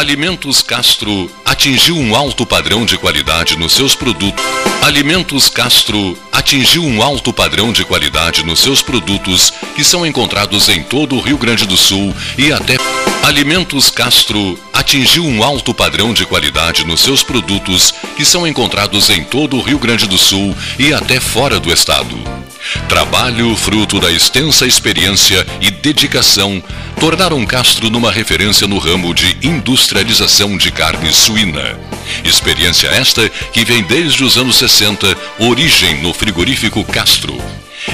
Alimentos Castro atingiu um alto padrão de qualidade nos seus produtos. Alimentos Castro atingiu um alto padrão de qualidade nos seus produtos que são encontrados em todo o Rio Grande do Sul e até Alimentos Castro atingiu um alto padrão de qualidade nos seus produtos que são encontrados em todo o Rio Grande do Sul e até fora do estado. Trabalho fruto da extensa experiência e dedicação tornaram Castro numa referência no ramo de industrialização de carne suína. Experiência esta que vem desde os anos 60, origem no frigorífico Castro.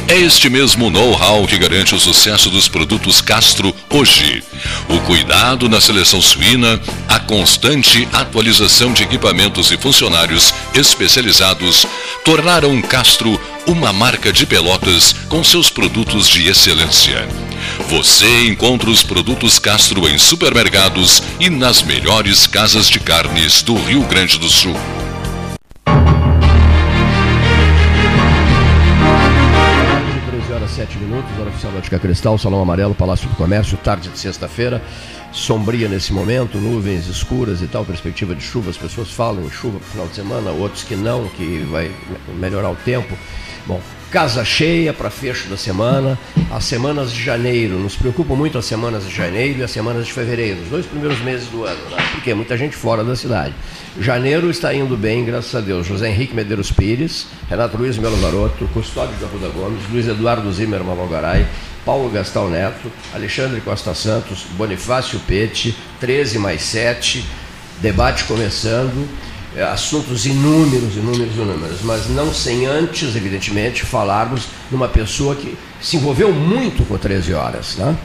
É este mesmo know-how que garante o sucesso dos produtos Castro hoje. O cuidado na seleção suína, a constante atualização de equipamentos e funcionários especializados tornaram Castro uma marca de Pelotas com seus produtos de excelência. Você encontra os produtos Castro em supermercados e nas melhores casas de carnes do Rio Grande do Sul. 7 minutos, hora oficial da Ótica Cristal, Salão Amarelo, Palácio do Comércio, tarde de sexta-feira, sombria nesse momento, nuvens escuras e tal, perspectiva de chuva, as pessoas falam em chuva para o final de semana, outros que não, que vai melhorar o tempo. Bom, casa cheia para fecho da semana, as semanas de janeiro, nos preocupam muito as semanas de janeiro e as semanas de fevereiro, os dois primeiros meses do ano, né? porque muita gente fora da cidade. Janeiro está indo bem, graças a Deus. José Henrique Medeiros Pires, Renato Luiz Melo Varoto, Custódio de Arruda Gomes, Luiz Eduardo Zimmer Mavogaray, Paulo Gastão Neto, Alexandre Costa Santos, Bonifácio Pete, 13 mais 7, debate começando, assuntos inúmeros, inúmeros, inúmeros, mas não sem antes, evidentemente, falarmos numa pessoa que se envolveu muito com 13 horas. Né?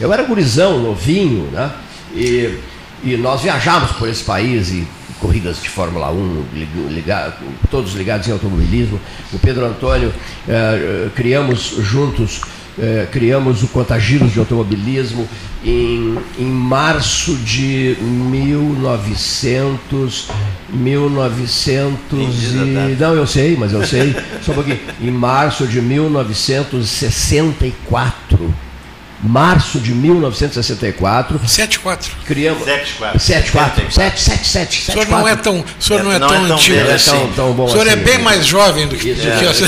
Eu era gurizão, novinho, né? e, e nós viajávamos por esse país e corridas de Fórmula 1, ligado, todos ligados em automobilismo. O Pedro Antônio, eh, criamos juntos é, criamos o Contagiros de Automobilismo em, em março de 1900, 1900 e, não, eu sei, mas eu sei, só um pouquinho, em março de 1964 março de 1964. 74. Criamos 74. 74. 777. O senhor não é tão, o senhor não é não tão é tão antigo é assim. Tão, tão bom o senhor é assim, é bem mais jovem do que, do é, que você.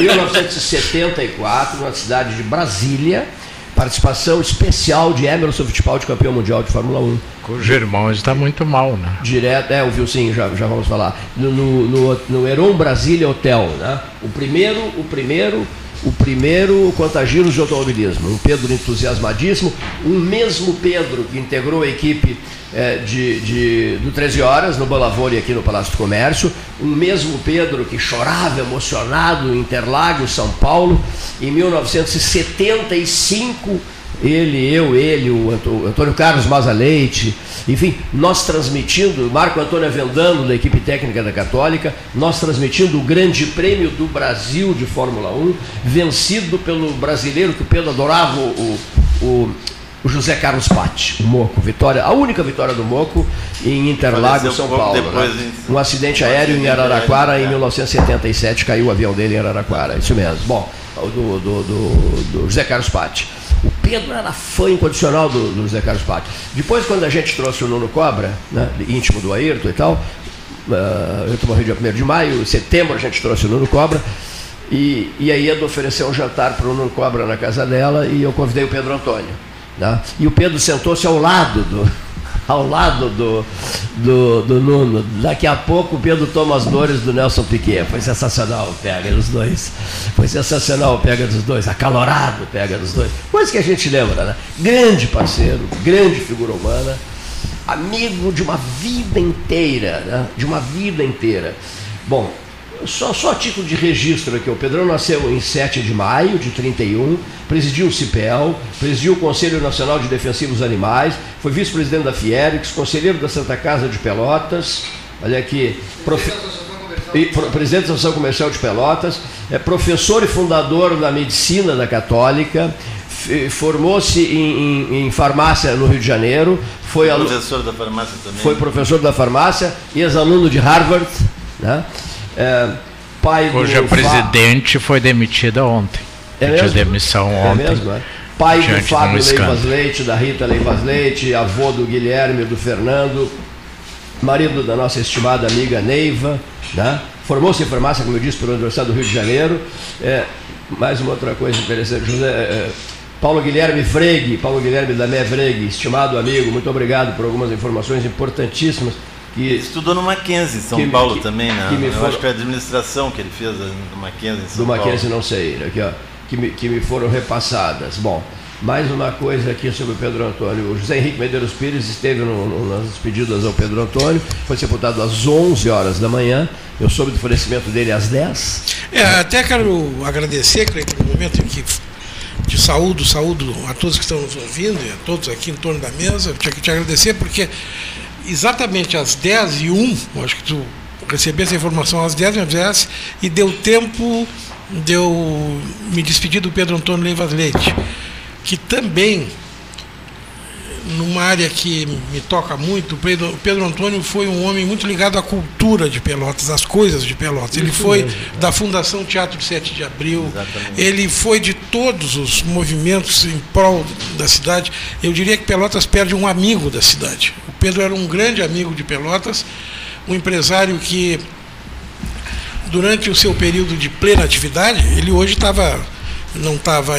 1974, na cidade de Brasília, participação especial de Emerson Fittipaldi, campeão mundial de Fórmula 1. Cujo irmão está muito mal, né? Direto, é, ouviu sim, já, já vamos falar. No, no, no, no Heron Brasília Hotel, né? O primeiro, o primeiro o primeiro Contagiros de Automobilismo, um Pedro entusiasmadíssimo, um mesmo Pedro que integrou a equipe é, de, de, do 13 Horas no Balavone aqui no Palácio do Comércio, um mesmo Pedro que chorava emocionado em Interlagos, São Paulo, em 1975 ele, eu, ele, o Antônio Carlos Maza Leite, enfim, nós transmitindo, Marco Antônio Avendano, da equipe técnica da Católica, nós transmitindo o Grande Prêmio do Brasil de Fórmula 1, vencido pelo brasileiro que o Pedro adorava, o, o, o José Carlos Patti, o Moco, vitória, a única vitória do Moco em Interlagos, São Paulo. Né? Um acidente aéreo em Araraquara em 1977, caiu o avião dele em Araraquara, isso mesmo. Bom, do, do, do, do José Carlos Patti. O Pedro era fã incondicional do, do José Carlos Patti. Depois, quando a gente trouxe o Nuno Cobra, né, íntimo do Ayrton e tal, uh, eu morri dia 1 de maio, em setembro a gente trouxe o Nuno Cobra, e, e a Ieda ofereceu um jantar para o Nuno Cobra na casa dela, e eu convidei o Pedro Antônio. Né, e o Pedro sentou-se ao lado do, ao lado do, do, do, Nuno. Daqui a pouco Pedro toma as dores do Nelson Piquet. Foi sensacional o pega dos dois. Foi sensacional o pega dos dois. Acalorado o pega dos dois. Coisa que a gente lembra, né? Grande parceiro, grande figura humana, amigo de uma vida inteira, né? De uma vida inteira. Bom, só, só a título de registro aqui, o Pedrão nasceu em 7 de maio de 31, presidiu o CIPEL, presidiu o Conselho Nacional de Defensivos Animais, foi vice-presidente da Fierix, conselheiro da Santa Casa de Pelotas, olha aqui, e, presidente da Associação Comercial de Pelotas, é professor e fundador da medicina da Católica, formou-se em, em, em, farmácia no Rio de Janeiro, foi professor da farmácia também. Foi professor da farmácia, ex-aluno de Harvard, né? É, pai Cuja do presidente foi demitida ontem. É Pediu mesmo? demissão é ontem. Mesmo, é? pai do Fábio Leivas Leite, da Rita Leivas Leite, avô do Guilherme, do Fernando, marido da nossa estimada amiga Neiva, né? formou-se em farmácia, como eu disse, pela Universidade do Rio de Janeiro. É, mais uma outra coisa interessante, José, é, Paulo Guilherme Fregue, Paulo Guilherme da Mé Fregue, estimado amigo, muito obrigado por algumas informações importantíssimas. Que, Estudou no Mackenzie, São que, Paulo que, também, né? Que eu for... acho que é a administração que ele fez no Mackenzie, São Do Paulo. Mackenzie não sei, aqui, ó, que, me, que me foram repassadas. Bom, mais uma coisa aqui sobre o Pedro Antônio. O José Henrique Medeiros Pires esteve no, no, nas despedidas ao Pedro Antônio, foi sepultado às 11 horas da manhã. Eu soube do falecimento dele às 10. É, até quero agradecer, Cleiton, no momento em que de saúde, saúde a todos que estão nos ouvindo e a todos aqui em torno da mesa. Tinha que te agradecer porque exatamente às 10 e 1, acho que tu recebi essa informação às 10 e 10 e deu tempo de eu me despedir do Pedro Antônio Leivas Leite que também, numa área que me toca muito, o Pedro, Pedro Antônio foi um homem muito ligado à cultura de Pelotas, às coisas de Pelotas. Ele foi mesmo. da Fundação Teatro 7 de Abril, Exatamente. ele foi de todos os movimentos em prol da cidade. Eu diria que Pelotas perde um amigo da cidade. O Pedro era um grande amigo de Pelotas, um empresário que, durante o seu período de plena atividade, ele hoje estava não estava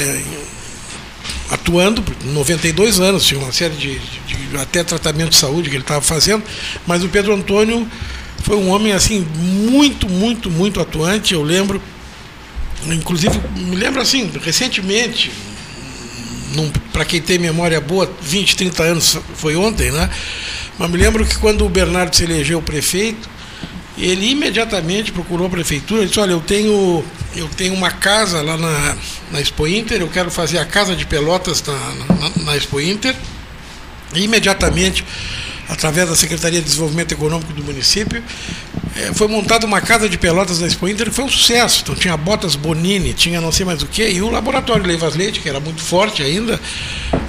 atuando, 92 anos, tinha uma série de, de, de até tratamento de saúde que ele estava fazendo, mas o Pedro Antônio foi um homem assim muito, muito, muito atuante. Eu lembro, inclusive, me lembro assim, recentemente, para quem tem memória boa, 20, 30 anos foi ontem, né? Mas me lembro que quando o Bernardo se elegeu prefeito, ele imediatamente procurou a prefeitura e disse, olha, eu tenho, eu tenho uma casa lá na, na Expo Inter, eu quero fazer a casa de Pelotas na, na, na Expo Inter. E imediatamente, através da Secretaria de Desenvolvimento Econômico do município, é, foi montada uma casa de Pelotas na Expo Inter, que foi um sucesso. Então tinha botas Bonini, tinha não sei mais o que, e o laboratório Leivas Leite, que era muito forte ainda,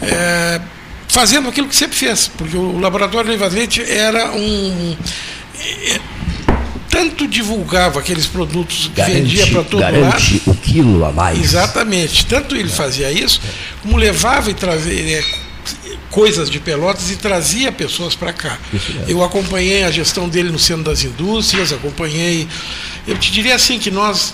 é, fazendo aquilo que sempre fez, porque o laboratório Leivas Leite era um tanto divulgava aqueles produtos que garante, vendia para todo garante lado. o quilo a mais. Exatamente. Tanto ele fazia isso, como levava e trazia é, coisas de Pelotas e trazia pessoas para cá. Eu acompanhei a gestão dele no Centro das Indústrias, acompanhei. Eu te diria assim que nós.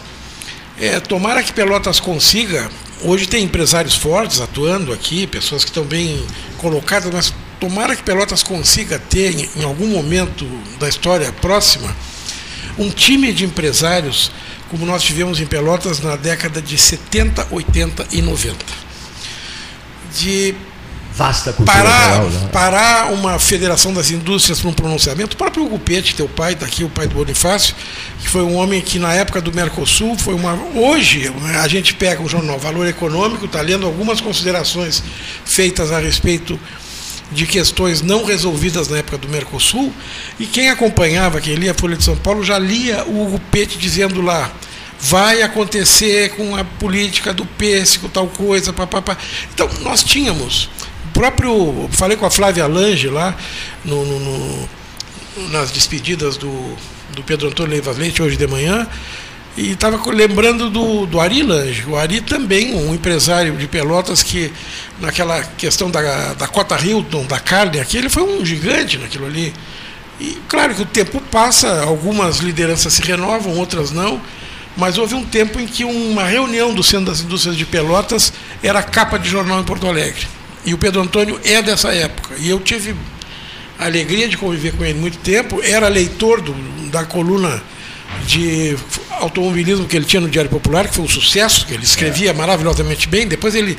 É, tomara que Pelotas consiga. Hoje tem empresários fortes atuando aqui, pessoas que estão bem colocadas, mas tomara que Pelotas consiga ter, em algum momento da história próxima, um time de empresários como nós tivemos em Pelotas na década de 70, 80 e 90. De Vasta parar, né? parar uma federação das indústrias para um pronunciamento. O próprio Hugo Pete, teu pai, está aqui, o pai do Bonifácio, que foi um homem que na época do Mercosul foi uma. Hoje né, a gente pega o jornal Valor Econômico, está lendo algumas considerações feitas a respeito de questões não resolvidas na época do Mercosul, e quem acompanhava, quem lia a Folha de São Paulo, já lia o Hugo Pete dizendo lá, vai acontecer com a política do pêssego, tal coisa, papapá. Então, nós tínhamos, o próprio, falei com a Flávia Lange lá, no, no, no, nas despedidas do, do Pedro Antônio Leivas Leite, hoje de manhã, e estava lembrando do, do Ari Lange. O Ari também, um empresário de Pelotas que, naquela questão da, da cota Hilton, da carne aqui, ele foi um gigante naquilo ali. E claro que o tempo passa, algumas lideranças se renovam, outras não, mas houve um tempo em que uma reunião do Centro das Indústrias de Pelotas era capa de jornal em Porto Alegre. E o Pedro Antônio é dessa época. E eu tive a alegria de conviver com ele muito tempo, era leitor do, da coluna de automobilismo que ele tinha no Diário Popular, que foi um sucesso, que ele escrevia é. maravilhosamente bem. Depois ele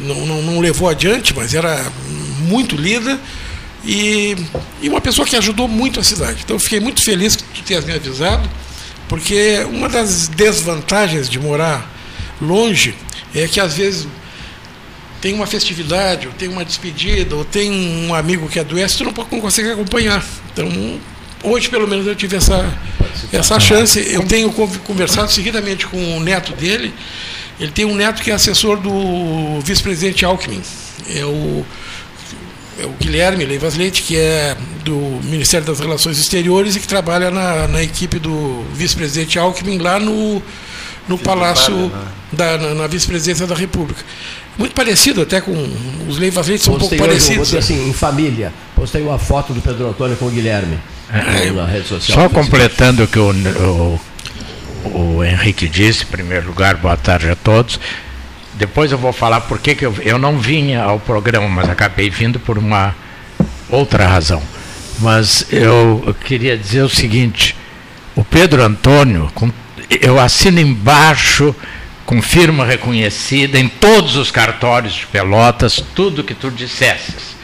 não, não, não, levou adiante, mas era muito lida. E, e uma pessoa que ajudou muito a cidade. Então eu fiquei muito feliz que tu tenhas me avisado, porque uma das desvantagens de morar longe é que às vezes tem uma festividade, ou tem uma despedida, ou tem um amigo que adoece, tu não, não consegue acompanhar. Então hoje pelo menos eu tive essa, essa chance. Eu tenho conversado seguidamente com o neto dele. Ele tem um neto que é assessor do vice-presidente Alckmin. É o, é o Guilherme Leivas Leite, que é do Ministério das Relações Exteriores e que trabalha na, na equipe do vice-presidente Alckmin lá no, no Palácio, né? da, na, na vice-presidência da República. Muito parecido até com os Leivas Leite, são Postei um pouco parecidos. Hoje, assim, em família. Postei uma foto do Pedro Antônio com o Guilherme é, na rede social. Só completando o que o, o, o Henrique disse, em primeiro lugar, boa tarde a todos. Depois eu vou falar por que eu, eu não vinha ao programa, mas acabei vindo por uma outra razão. Mas eu, eu queria dizer o seguinte: o Pedro Antônio, com, eu assino embaixo com firma reconhecida em todos os cartórios de Pelotas, tudo que tu dissesses.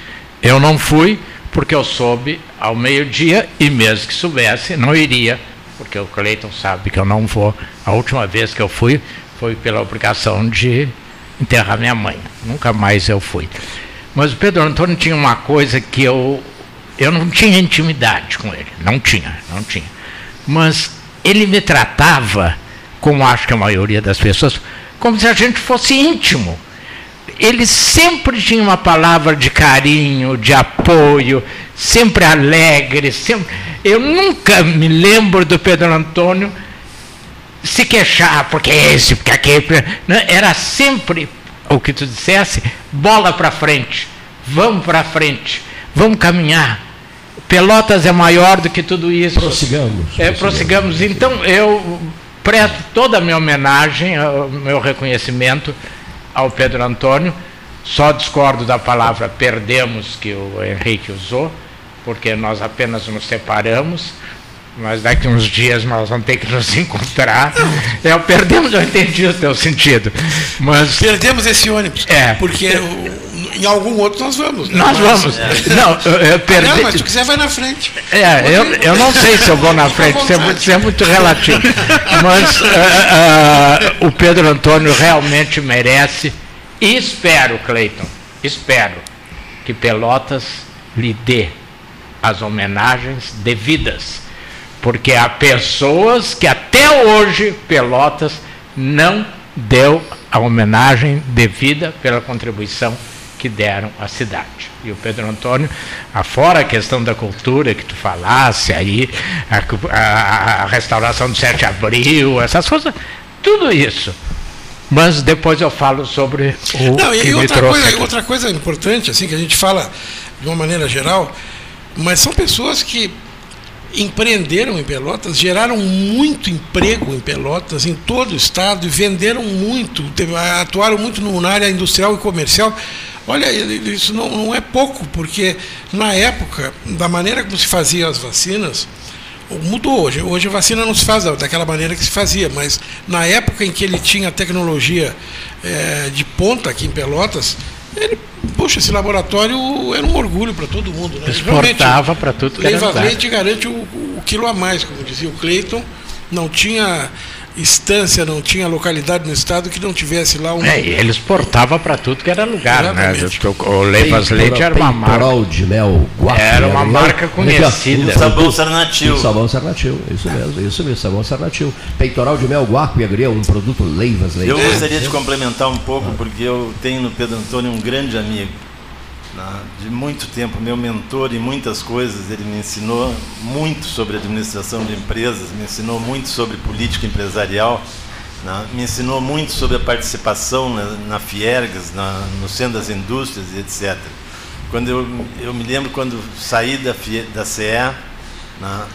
Eu não fui porque eu soube ao meio-dia e mesmo que soubesse, não iria, porque o Cleiton sabe que eu não vou. A última vez que eu fui foi pela obrigação de enterrar minha mãe. Nunca mais eu fui. Mas o Pedro Antônio tinha uma coisa que eu eu não tinha intimidade com ele, não tinha, não tinha. Mas ele me tratava, como acho que a maioria das pessoas, como se a gente fosse íntimo. Ele sempre tinha uma palavra de carinho, de apoio, sempre alegre, sempre. Eu nunca me lembro do Pedro Antônio se queixar, porque esse, porque aquele. Né? Era sempre o que tu dissesse, bola para frente, vamos para frente, vamos caminhar. Pelotas é maior do que tudo isso. Prossigamos. É, prossigamos. Então eu presto toda a minha homenagem, o meu reconhecimento ao Pedro Antônio. Só discordo da palavra perdemos que o Henrique usou, porque nós apenas nos separamos mas daqui uns dias nós vamos ter que nos encontrar. É, perdemos, eu entendi o teu sentido. Mas, perdemos esse ônibus. É. Porque em algum outro nós vamos. Né? Nós mas, vamos. É. Não, eu, eu perdi. Ah, não, mas se quiser, vai na frente. É, eu, eu não sei se eu vou na frente, isso é muito, isso é muito relativo. Mas uh, uh, o Pedro Antônio realmente merece, e espero, Cleiton, espero que Pelotas lhe dê as homenagens devidas porque há pessoas que até hoje Pelotas não deu a homenagem devida pela contribuição que deram à cidade. E o Pedro Antônio, afora a questão da cultura que tu falasse aí, a, a, a restauração do 7 de abril, essas coisas, tudo isso. Mas depois eu falo sobre o Não, que e outra coisa, outra coisa importante, assim, que a gente fala de uma maneira geral, mas são pessoas que empreenderam em Pelotas, geraram muito emprego em Pelotas, em todo o estado, e venderam muito, atuaram muito na área industrial e comercial. Olha, isso não, não é pouco, porque na época, da maneira como se fazia as vacinas, mudou hoje. Hoje a vacina não se faz daquela maneira que se fazia, mas na época em que ele tinha tecnologia é, de ponta aqui em Pelotas, ele Poxa, esse laboratório era um orgulho para todo mundo. Né? Exportava para tudo que Leiva Leite garante o, o, quilo a mais, como dizia o Cleiton. Não tinha instância, não tinha localidade no estado que não tivesse lá um. É, ele exportava para tudo que era lugar, né? Exatamente. né? O, o Leivas Leite era uma marca. de mel, guapo, era uma marca conhecida. Sabão Sarnatil. Sabão Sarnatil, isso mesmo, isso mesmo, sabão Sarnatil. Peitoral de mel, guapo e agria, um produto Leivas Leite. Eu gostaria de complementar um pouco, porque eu tenho no Pedro Antônio um grande amigo né, de muito tempo, meu mentor em muitas coisas. Ele me ensinou muito sobre administração de empresas, me ensinou muito sobre política empresarial, né, me ensinou muito sobre a participação na, na Fiergas, na, no Centro das Indústrias e etc. Quando eu, eu me lembro quando saí da, da CE, né,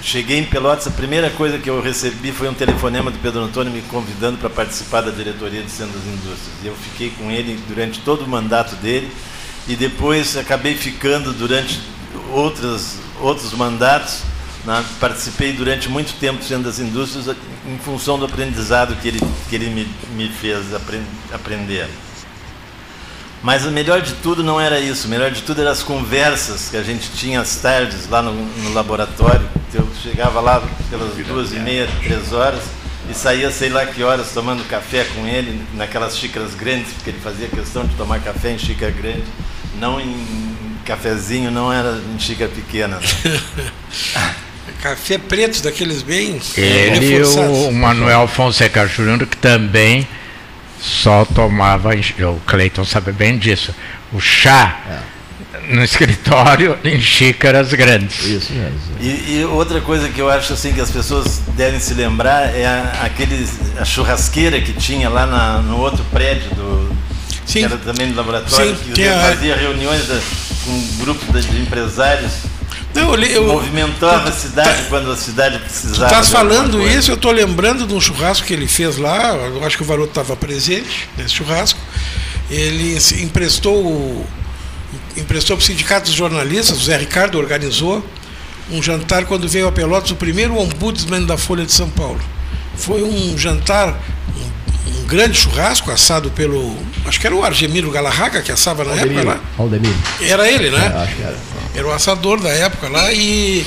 cheguei em Pelotas, a primeira coisa que eu recebi foi um telefonema do Pedro Antônio me convidando para participar da diretoria do Centro das Indústrias. Eu fiquei com ele durante todo o mandato dele e depois acabei ficando durante outros outros mandatos. Né? Participei durante muito tempo do Centro das Indústrias em função do aprendizado que ele, que ele me, me fez aprender. Mas o melhor de tudo não era isso, o melhor de tudo eram as conversas que a gente tinha às tardes lá no, no laboratório. Eu chegava lá pelas duas e meia, três horas e saía sei lá que horas tomando café com ele, naquelas xícaras grandes, porque ele fazia questão de tomar café em xícara grande não em cafezinho, não era em xícara pequena. Café preto, daqueles bem. Ele e o Manuel Fonseca Júnior, que também só tomava, o Cleiton sabe bem disso, o chá. É. no escritório em xícaras grandes. Isso mesmo. E, e, outra coisa que eu acho assim que as pessoas devem se lembrar é a, aquele, a churrasqueira que tinha lá na, no outro prédio do Sim. que era também do laboratório, Sim, que fazia reuniões da, com um grupo de, empresários. Não, eu, eu, movimentava a cidade tá, quando a cidade precisava. Estás falando isso, eu estou lembrando de um churrasco que ele fez lá, eu acho que o Varoto estava presente nesse churrasco. Ele emprestou emprestou para o Sindicato dos Jornalistas, o Zé Ricardo organizou um jantar quando veio a Pelotas, o primeiro ombudsman da Folha de São Paulo. Foi um jantar, um, um grande churrasco assado pelo. Acho que era o Argemiro Galarraga que assava na Aldemiro, época lá. Aldemiro. Era ele, né? É, acho que era. Era o assador da época lá e,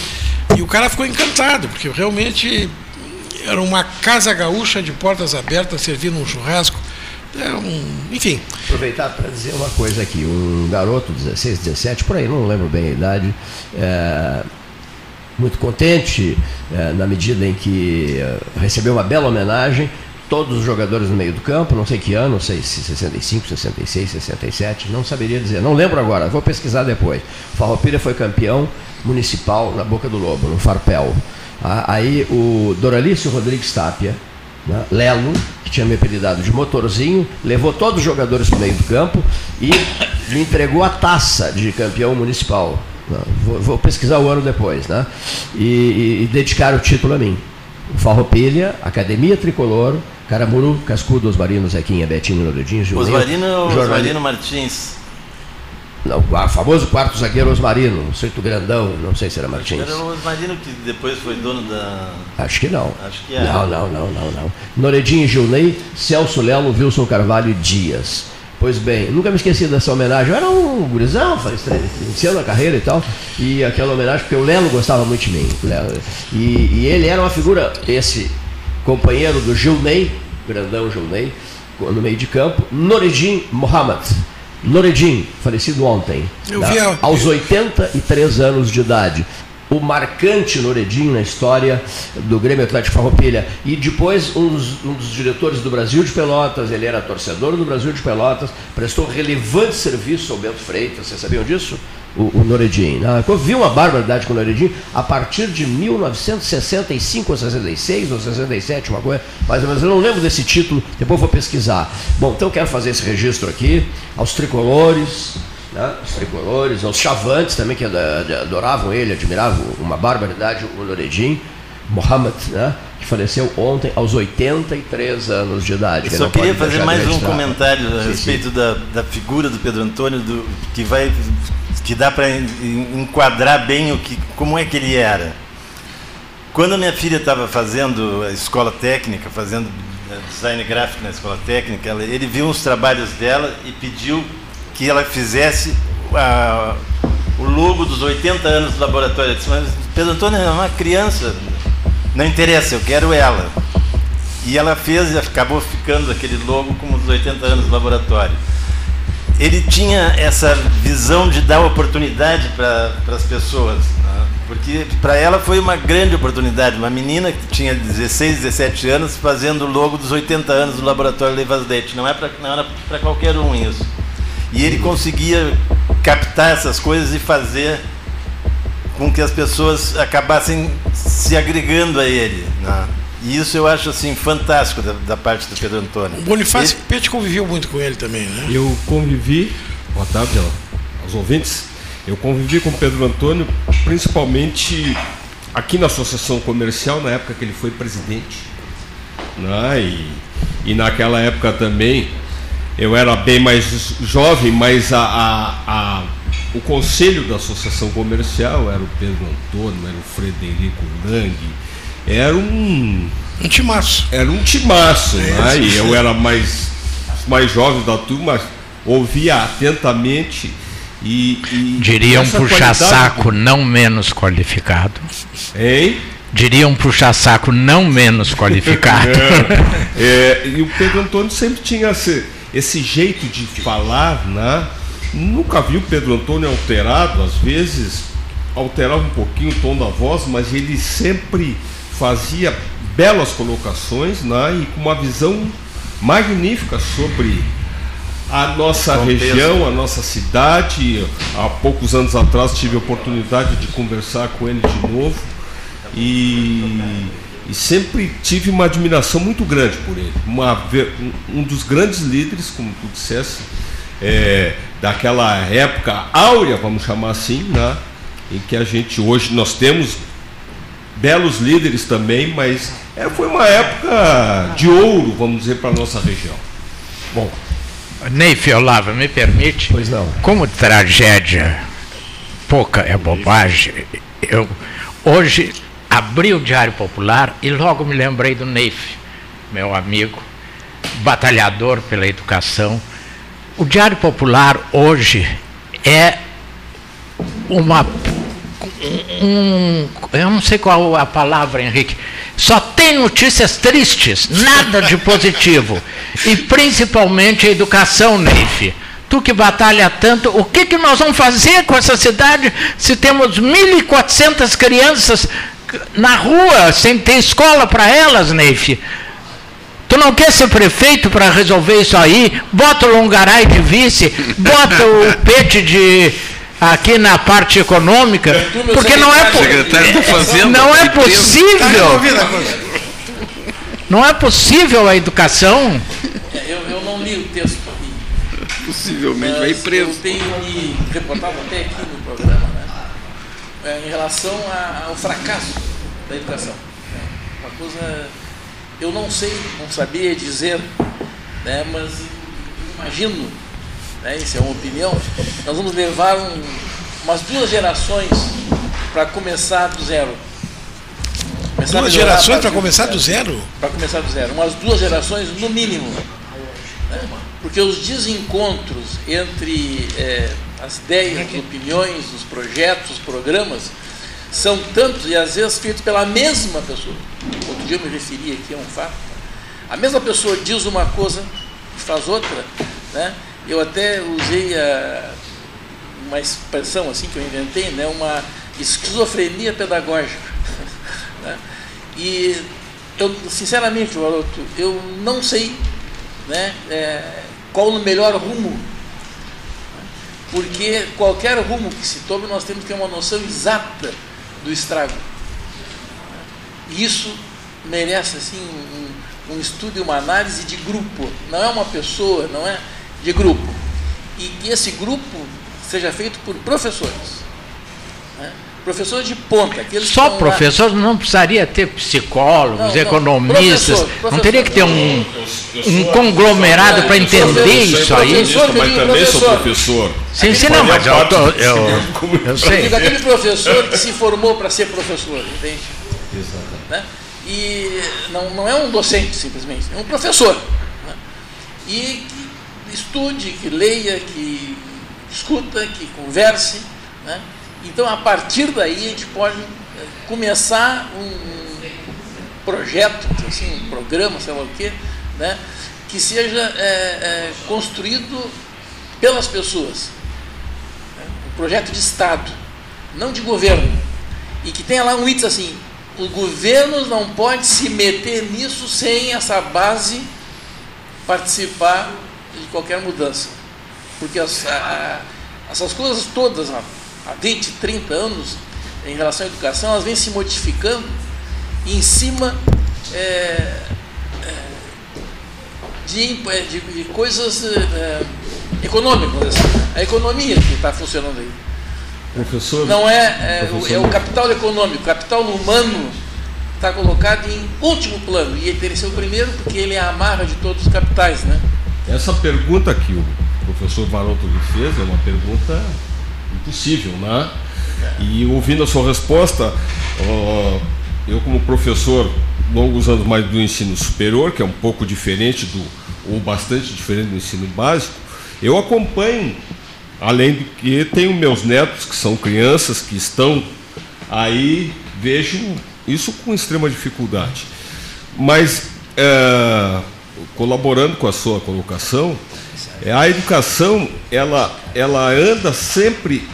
e o cara ficou encantado, porque realmente era uma casa gaúcha de portas abertas servindo um churrasco é um, enfim. Aproveitar para dizer uma coisa aqui. Um garoto, 16, 17, por aí, não lembro bem a idade, é, muito contente é, na medida em que é, recebeu uma bela homenagem. Todos os jogadores no meio do campo, não sei que ano, não sei se 65, 66, 67, não saberia dizer, não lembro agora, vou pesquisar depois. Farroupilha foi campeão municipal na Boca do Lobo, no Farpel. Aí o Doralício Rodrigues Tapia, né? Lelo, que tinha me apelidado de motorzinho, levou todos os jogadores para o meio do campo e me entregou a taça de campeão municipal. Vou, vou, pesquisar o ano depois, né? E, e, e dedicar o título a mim. Farroupilha, Academia Tricolor, Caramuru, Cascudo, Osmarino, Zequinha, Betinho, Loredinho, Julinho. Osmarino, Osmarino Martins. Não, o famoso quarto zagueiro Osmarino, um certo grandão, não sei se era Martins. Era o Osmarino que depois foi dono da. Acho que não. Acho que é. Não, não, não, não, não. Noredinho e Gilney, Celso Lelo, Wilson Carvalho e Dias. Pois bem, nunca me esqueci dessa homenagem. Eu era um gurizão, iniciando a carreira e tal. E aquela homenagem, porque o Lelo gostava muito de mim. E, e ele era uma figura, esse companheiro do Gilney, grandão Gilney, no meio de campo, Noredin Mohamed Loredin, falecido ontem, da, aos 83 anos de idade. O marcante Loredin na história do Grêmio Atlético Farroupilha. E depois um dos, um dos, diretores do Brasil de Pelotas, ele era torcedor do Brasil de Pelotas, prestou relevante serviço ao Bento Freitas. Vocês sabiam disso? o, o. Né? Eu vi uma barbaridade com o Noredin a partir de 1965 ou 66 ou 67, uma coisa, mais ou menos. Eu não lembro desse título, depois vou pesquisar. Bom, então quero fazer esse registro aqui aos tricolores, né? os tricolores, aos chavantes também, que adoravam ele, admiravam uma barbaridade, o Noredin, Mohamed, né? que faleceu ontem aos 83 anos de idade. Eu só queria fazer mais um comentário a respeito Da, da figura do Pedro Antônio, do, que vai que dá para enquadrar bem o que, como é que ele era. Quando a minha filha estava fazendo a escola técnica, fazendo eh, design gráfico na escola técnica, ele viu uns trabalhos dela e pediu que ela fizesse a, o logo dos 80 anos do laboratório. Eu disse, mas Pedro Antônio é uma criança, não interessa, eu quero ela. E ela fez e acabou ficando aquele logo como os 80 anos do laboratório ele tinha essa visão de dar oportunidade para as pessoas. Né? Porque para ela foi uma grande oportunidade. Uma menina que tinha 16, 17 anos fazendo o logo dos 80 anos do Laboratório Leivas. Não, é não era para qualquer um isso. E ele conseguia captar essas coisas e fazer com que as pessoas acabassem se agregando a ele. Né? E isso eu acho assim fantástico da, da parte do Pedro Antônio. O Bonifácio ele... Pete conviveu muito com ele também, né? Eu convivi, boa tarde aos ouvintes, eu convivi com o Pedro Antônio principalmente aqui na Associação Comercial, na época que ele foi presidente. Né? E, e naquela época também eu era bem mais jovem, mas a, a, a, o conselho da Associação Comercial era o Pedro Antônio, era o Frederico Lang, era um. Um timaço. Era um timaço, é, né? E eu era mais, mais jovem da turma, ouvia atentamente e. e Diria um puxa-saco não menos qualificado. Hein? Diria um puxa-saco não menos qualificado. é, e o Pedro Antônio sempre tinha esse, esse jeito de falar, né? Nunca vi o Pedro Antônio alterado, às vezes alterava um pouquinho o tom da voz, mas ele sempre fazia belas colocações né, e com uma visão magnífica sobre a nossa região, a nossa cidade. Há poucos anos atrás tive a oportunidade de conversar com ele de novo e, e sempre tive uma admiração muito grande por ele. Uma, um dos grandes líderes, como tu disseste, é, daquela época áurea, vamos chamar assim, né? em que a gente hoje nós temos belos líderes também, mas é, foi uma época de ouro, vamos dizer, para a nossa região. Bom, Neif Olava, me permite? Pois não. Como tragédia pouca é bobagem, eu hoje abri o Diário Popular e logo me lembrei do Neif, meu amigo, batalhador pela educação. O Diário Popular hoje é uma um, eu não sei qual a palavra, Henrique, só tem notícias tristes, nada de positivo. E principalmente a educação, Neif. Tu que batalha tanto, o que, que nós vamos fazer com essa cidade se temos 1.400 crianças na rua sem ter escola para elas, Neif? Tu não quer ser prefeito para resolver isso aí? Bota o Longaray de vice, bota o Pete de aqui na parte econômica, porque não é, não é possível. Não é possível a educação. É, eu, eu não li o texto aqui. Possivelmente vai preso. Eu tenho me reportado até aqui no é, em relação ao fracasso da educação. Uma coisa, eu não sei, não sabia dizer, né, mas imagino né, isso é uma opinião, nós vamos levar um, umas duas gerações para começar do zero. Começar duas gerações para começar do zero? Para começar do zero. Umas duas gerações no mínimo. Né? Porque os desencontros entre é, as ideias, as opiniões, os projetos, os programas, são tantos e às vezes feitos pela mesma pessoa. Outro dia eu me referi aqui a um fato. A mesma pessoa diz uma coisa e faz outra, né? Eu até usei a, uma expressão assim que eu inventei, né, uma esquizofrenia pedagógica. né? E eu, sinceramente, eu não sei né, é, qual o melhor rumo. Porque qualquer rumo que se tome, nós temos que ter uma noção exata do estrago. E isso merece assim, um, um estudo e uma análise de grupo. Não é uma pessoa, não é de grupo. E que esse grupo seja feito por professores. Professores de ponta. Aqueles Só professores? Lá... Não precisaria ter psicólogos, não, economistas. Não, professor, professor, não teria que ter um, um conglomerado para entender isso aí? Mas também sou professor. Sim, sim, não, mas eu, eu, eu sei. Eu aquele professor que se formou para ser professor, entende? Exato. Né? E não, não é um docente, simplesmente, é um professor. Né? E estude, que leia, que discuta, que converse. Né? Então, a partir daí, a gente pode eh, começar um projeto, assim, um programa, sei lá o quê, né? que seja é, é, construído pelas pessoas. Né? Um projeto de Estado, não de governo. E que tenha lá um item assim, o governo não pode se meter nisso sem essa base participar de qualquer mudança. Porque as, a, essas coisas todas, há 20, 30 anos, em relação à educação, elas vêm se modificando em cima é, é, de, é, de, de, coisas é, econômicas. Assim. A economia que está funcionando aí. Professor, não é, é, professor, é o capital econômico, o capital humano está colocado em último plano. E ele ser o primeiro porque ele é a amarra de todos os capitais, né? Essa pergunta que o professor Varoto lhe fez é uma pergunta impossível, né? E ouvindo a sua resposta, eu como professor longos anos mais do ensino superior, que é um pouco diferente do, ou bastante diferente do ensino básico, eu acompanho, além de que tenho meus netos que são crianças que estão aí, vejo isso com extrema dificuldade. Mas é, colaborando com a sua colocação, a educação ela, ela anda sempre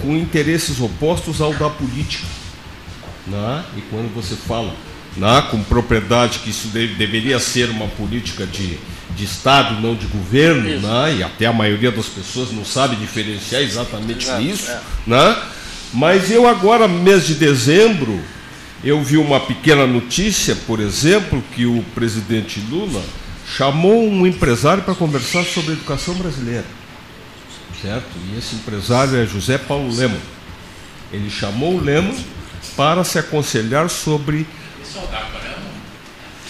com interesses opostos ao da política. Né? E quando você fala né, com propriedade que isso deve, deveria ser uma política de, de Estado, não de governo, né? e até a maioria das pessoas não sabe diferenciar exatamente Exato, isso. É. Né? Mas eu agora, mês de dezembro, eu vi uma pequena notícia, por exemplo, que o presidente Lula chamou um empresário para conversar sobre educação brasileira. Certo? E esse empresário é José Paulo Lemo. Ele chamou o Lemo para se aconselhar sobre.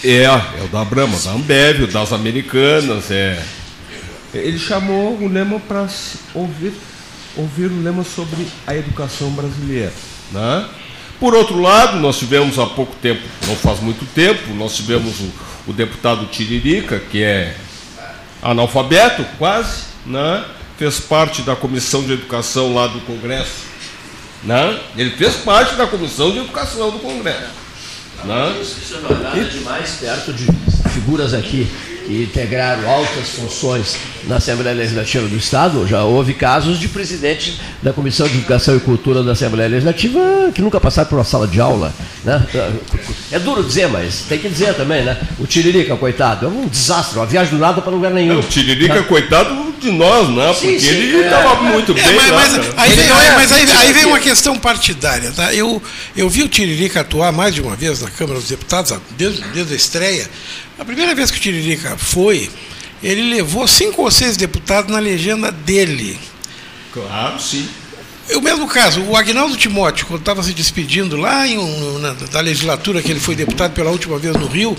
É o? É, o da Brahma, da Ambev, das Americanas, é. Ele chamou o Lema para ouvir, ouvir o Lema sobre a educação brasileira. Né? Por outro lado, nós tivemos há pouco tempo, não faz muito tempo, nós tivemos o, o deputado Tiririca, que é analfabeto quase, né? fez parte da comissão de educação lá do Congresso. Né? Ele fez parte da comissão de educação do Congresso. Né? Isso não é nada demais perto de figuras aqui que integraram altas funções na Assembleia Legislativa do Estado, já houve casos de presidente da Comissão de Educação e Cultura da Assembleia Legislativa que nunca passaram por uma sala de aula. Né? É duro dizer, mas tem que dizer também, né? O Tiririca, coitado, é um desastre, uma viagem do nada para lugar nenhum. É, o Tiririca, né? coitado de nós, né? Porque sim, sim, ele estava é, muito é, bem. Mas, lá, mas, aí, vem, é, mas aí, aí, vem uma questão partidária. Tá? Eu, eu vi o Tiririca atuar mais de uma vez na Câmara dos Deputados, desde, desde a estreia. A primeira vez que o Tiririca foi, ele levou cinco ou seis deputados na legenda dele. Claro, sim. O mesmo caso, o Agnaldo Timóteo, quando estava se despedindo lá em na, da legislatura que ele foi deputado pela última vez no Rio,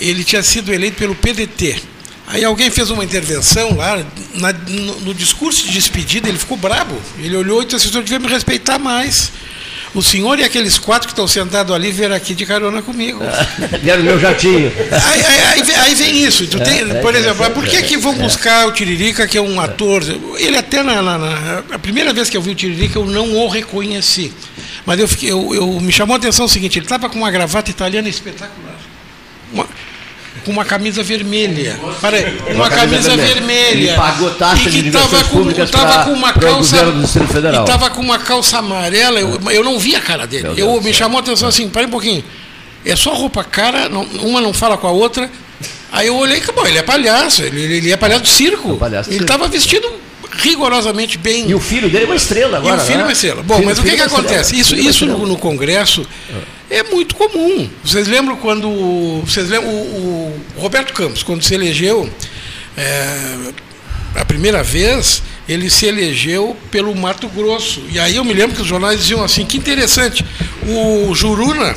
ele tinha sido eleito pelo PDT. Aí alguém fez uma intervenção lá, na, no, no, discurso de despedida, ele ficou brabo. Ele olhou e disse assim, o senhor devia me respeitar mais. O senhor e aqueles quatro que estão sentados ali vieram aqui de carona comigo. Vieram no meu jatinho. Aí, aí, aí, vem isso. Tu tem, é, por é exemplo, por que, que vão é. buscar o Tiririca, que é um ator? Ele até na, na, na, a primeira vez que eu vi o Tiririca, eu não o reconheci. Mas eu, fiquei, eu, eu me chamou a atenção o seguinte, ele estava com uma gravata italiana espetacular. Com uma camisa vermelha. Para uma, uma camisa, camisa vermelha. Ele pagou taxa e que estava com, tava com uma calça e estava com uma calça amarela. Eu, eu não vi a cara dele. Eu me chamou a atenção assim, para um pouquinho. É só roupa cara, não, uma não fala com a outra. Aí eu olhei, bom, ele é palhaço, ele, ele é palhaço do circo. É palhaço ele estava vestido rigorosamente bem. E o filho dele é uma estrela agora. E o filho é né? uma estrela. Bom, filho, mas o que, que é acontece? Isso, isso no, no Congresso é muito comum. Vocês lembram quando. Vocês lembram o, o Roberto Campos, quando se elegeu, é, a primeira vez, ele se elegeu pelo Mato Grosso. E aí eu me lembro que os jornais diziam assim, que interessante, o Juruna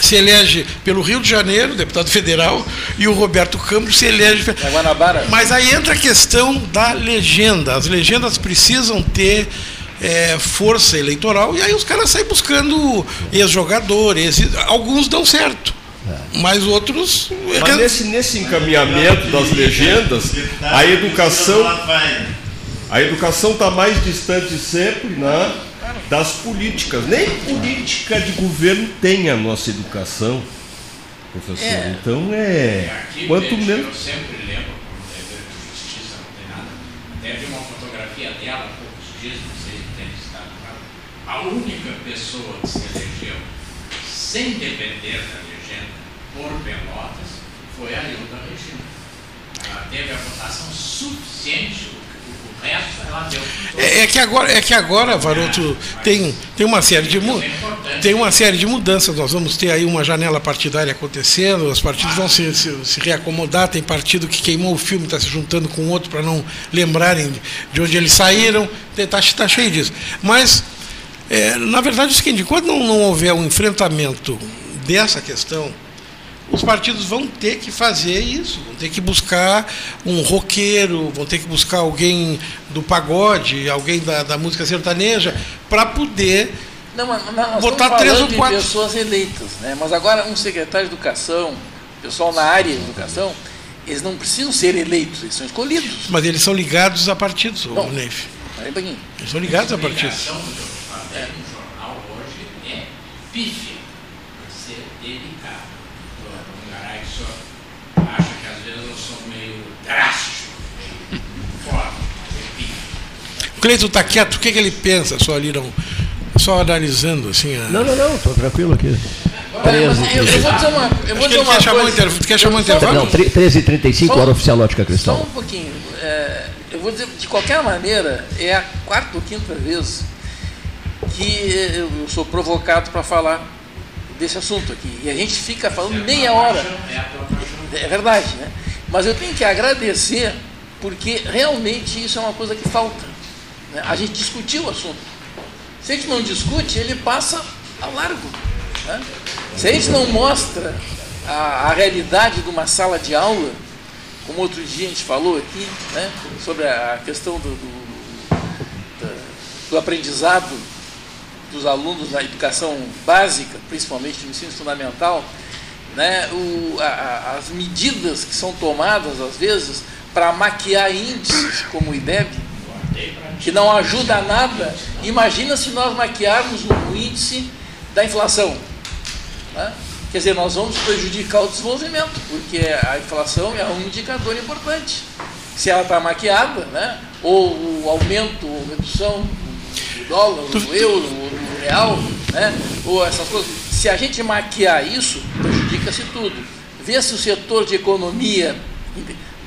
se elege pelo Rio de Janeiro, deputado federal, e o Roberto Campos se elege. É Guanabara. Mas aí entra a questão da legenda. As legendas precisam ter é, força eleitoral, e aí os caras saem buscando ex-jogadores. Alguns dão certo. Mas outros. Mas nesse, nesse encaminhamento das legendas, a educação. A educação está mais distante sempre, né? Das políticas. Nem política de governo tem a nossa educação, professor. É. Então é. Aqui, quanto menos. Eu sempre lembro, quando teve a justiça, não tem nada. Teve uma fotografia dela há poucos dias, não sei se tem estado. A única pessoa que se elegeu sem depender da legenda por Pelotas foi a Hilda Regina. Ela teve a votação suficiente é, é, que agora, é que agora, Varoto, tem, tem uma série de tem uma série de mudanças. Nós vamos ter aí uma janela partidária acontecendo, os partidos vão se, se, se reacomodar. Tem partido que queimou o filme, está se juntando com outro para não lembrarem de onde eles saíram. Está tá cheio disso. Mas, é, na verdade, é o seguinte: enquanto não, não houver um enfrentamento dessa questão, os partidos vão ter que fazer isso, vão ter que buscar um roqueiro, vão ter que buscar alguém do pagode, alguém da, da música sertaneja, para poder não, mas, mas botar três ou quatro pessoas eleitas, né? Mas agora um secretário de educação, pessoal na área de educação, eles não precisam ser eleitos, eles são escolhidos. Mas eles são ligados a partidos, o Neif. Eles são ligados a partidos. A é. no jornal hoje é pífia. Forte, O Cleiton está quieto, o que, que ele pensa? Só ali não. Só analisando assim. A... Não, não, não, estou tranquilo aqui. 13, eu, eu vou dizer uma, eu vou dizer uma quer coisa. quer chamar o intervalo? Não, 13h35, hora oficial Náutica Cristal. Só um pouquinho. É, eu vou dizer, de qualquer maneira, é a quarta ou quinta vez que eu sou provocado para falar desse assunto aqui. E a gente fica falando meia hora. É verdade, né? Mas eu tenho que agradecer, porque realmente isso é uma coisa que falta. Né? A gente discutiu o assunto. Se a gente não discute, ele passa ao largo. Né? Se a gente não mostra a, a, realidade de uma sala de aula, como outro dia a gente falou aqui, né? sobre a questão do, do, do, do aprendizado dos alunos na educação básica, principalmente no ensino fundamental, né, o, a, as medidas que são tomadas, às vezes, para maquiar índices como o IDEB, que não ajuda a nada. Imagina se nós maquiarmos o índice da inflação. Né? Quer dizer, nós vamos prejudicar o desenvolvimento, porque a inflação é um indicador importante. Se ela está maquiada, né? ou o aumento ou redução do dólar, do euro, do real, né? ou essas coisas. Se a gente maquiar isso, prejudica-se tudo. Vê se o setor de economia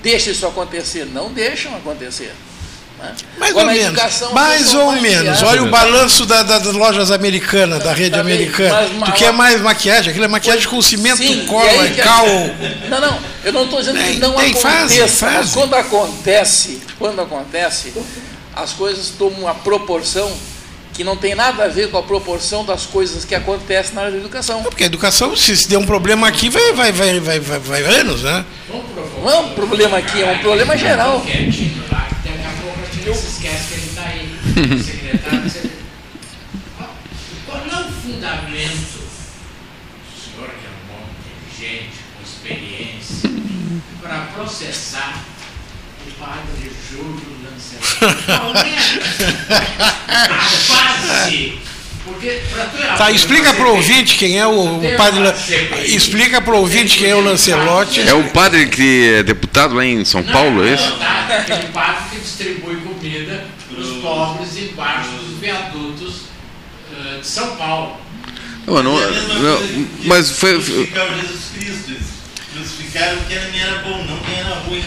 deixa isso acontecer. Não deixam acontecer. Né? Mais Agora, ou menos. Mais ou menos. Olha o balanço da, das lojas americanas, da rede tá americana. Mas, tu quer mais maquiagem? Aquilo é maquiagem com cimento, sim, cola, e cal. Não, não. Eu não estou dizendo que não tem, aconteça. Fase, fase. Mas quando acontece, quando acontece, as coisas tomam uma proporção que não tem nada a ver com a proporção das coisas que acontecem na área da educação. É porque a educação, se, se der um problema aqui, vai, vai, vai, vai, vai, vai anos, né? Não é um problema aqui, é um problema geral. Não se esquece que ele está aí, secretário. Qual é o fundamento, senhor que é um homem inteligente, com experiência, para processar o padre Júlio Tá, explica para o ouvinte quem é o, o padre. Explica para o ouvinte quem é o Lancelotti. É o padre que é deputado lá em São Paulo, é isso? Aquele padre que distribui comida para os pobres embaixo dos viadutos uh, de São Paulo. Não, não, não, mas foi. Crucificaram Jesus Cristo. Crucificaram quem era bom, não quem era ruim.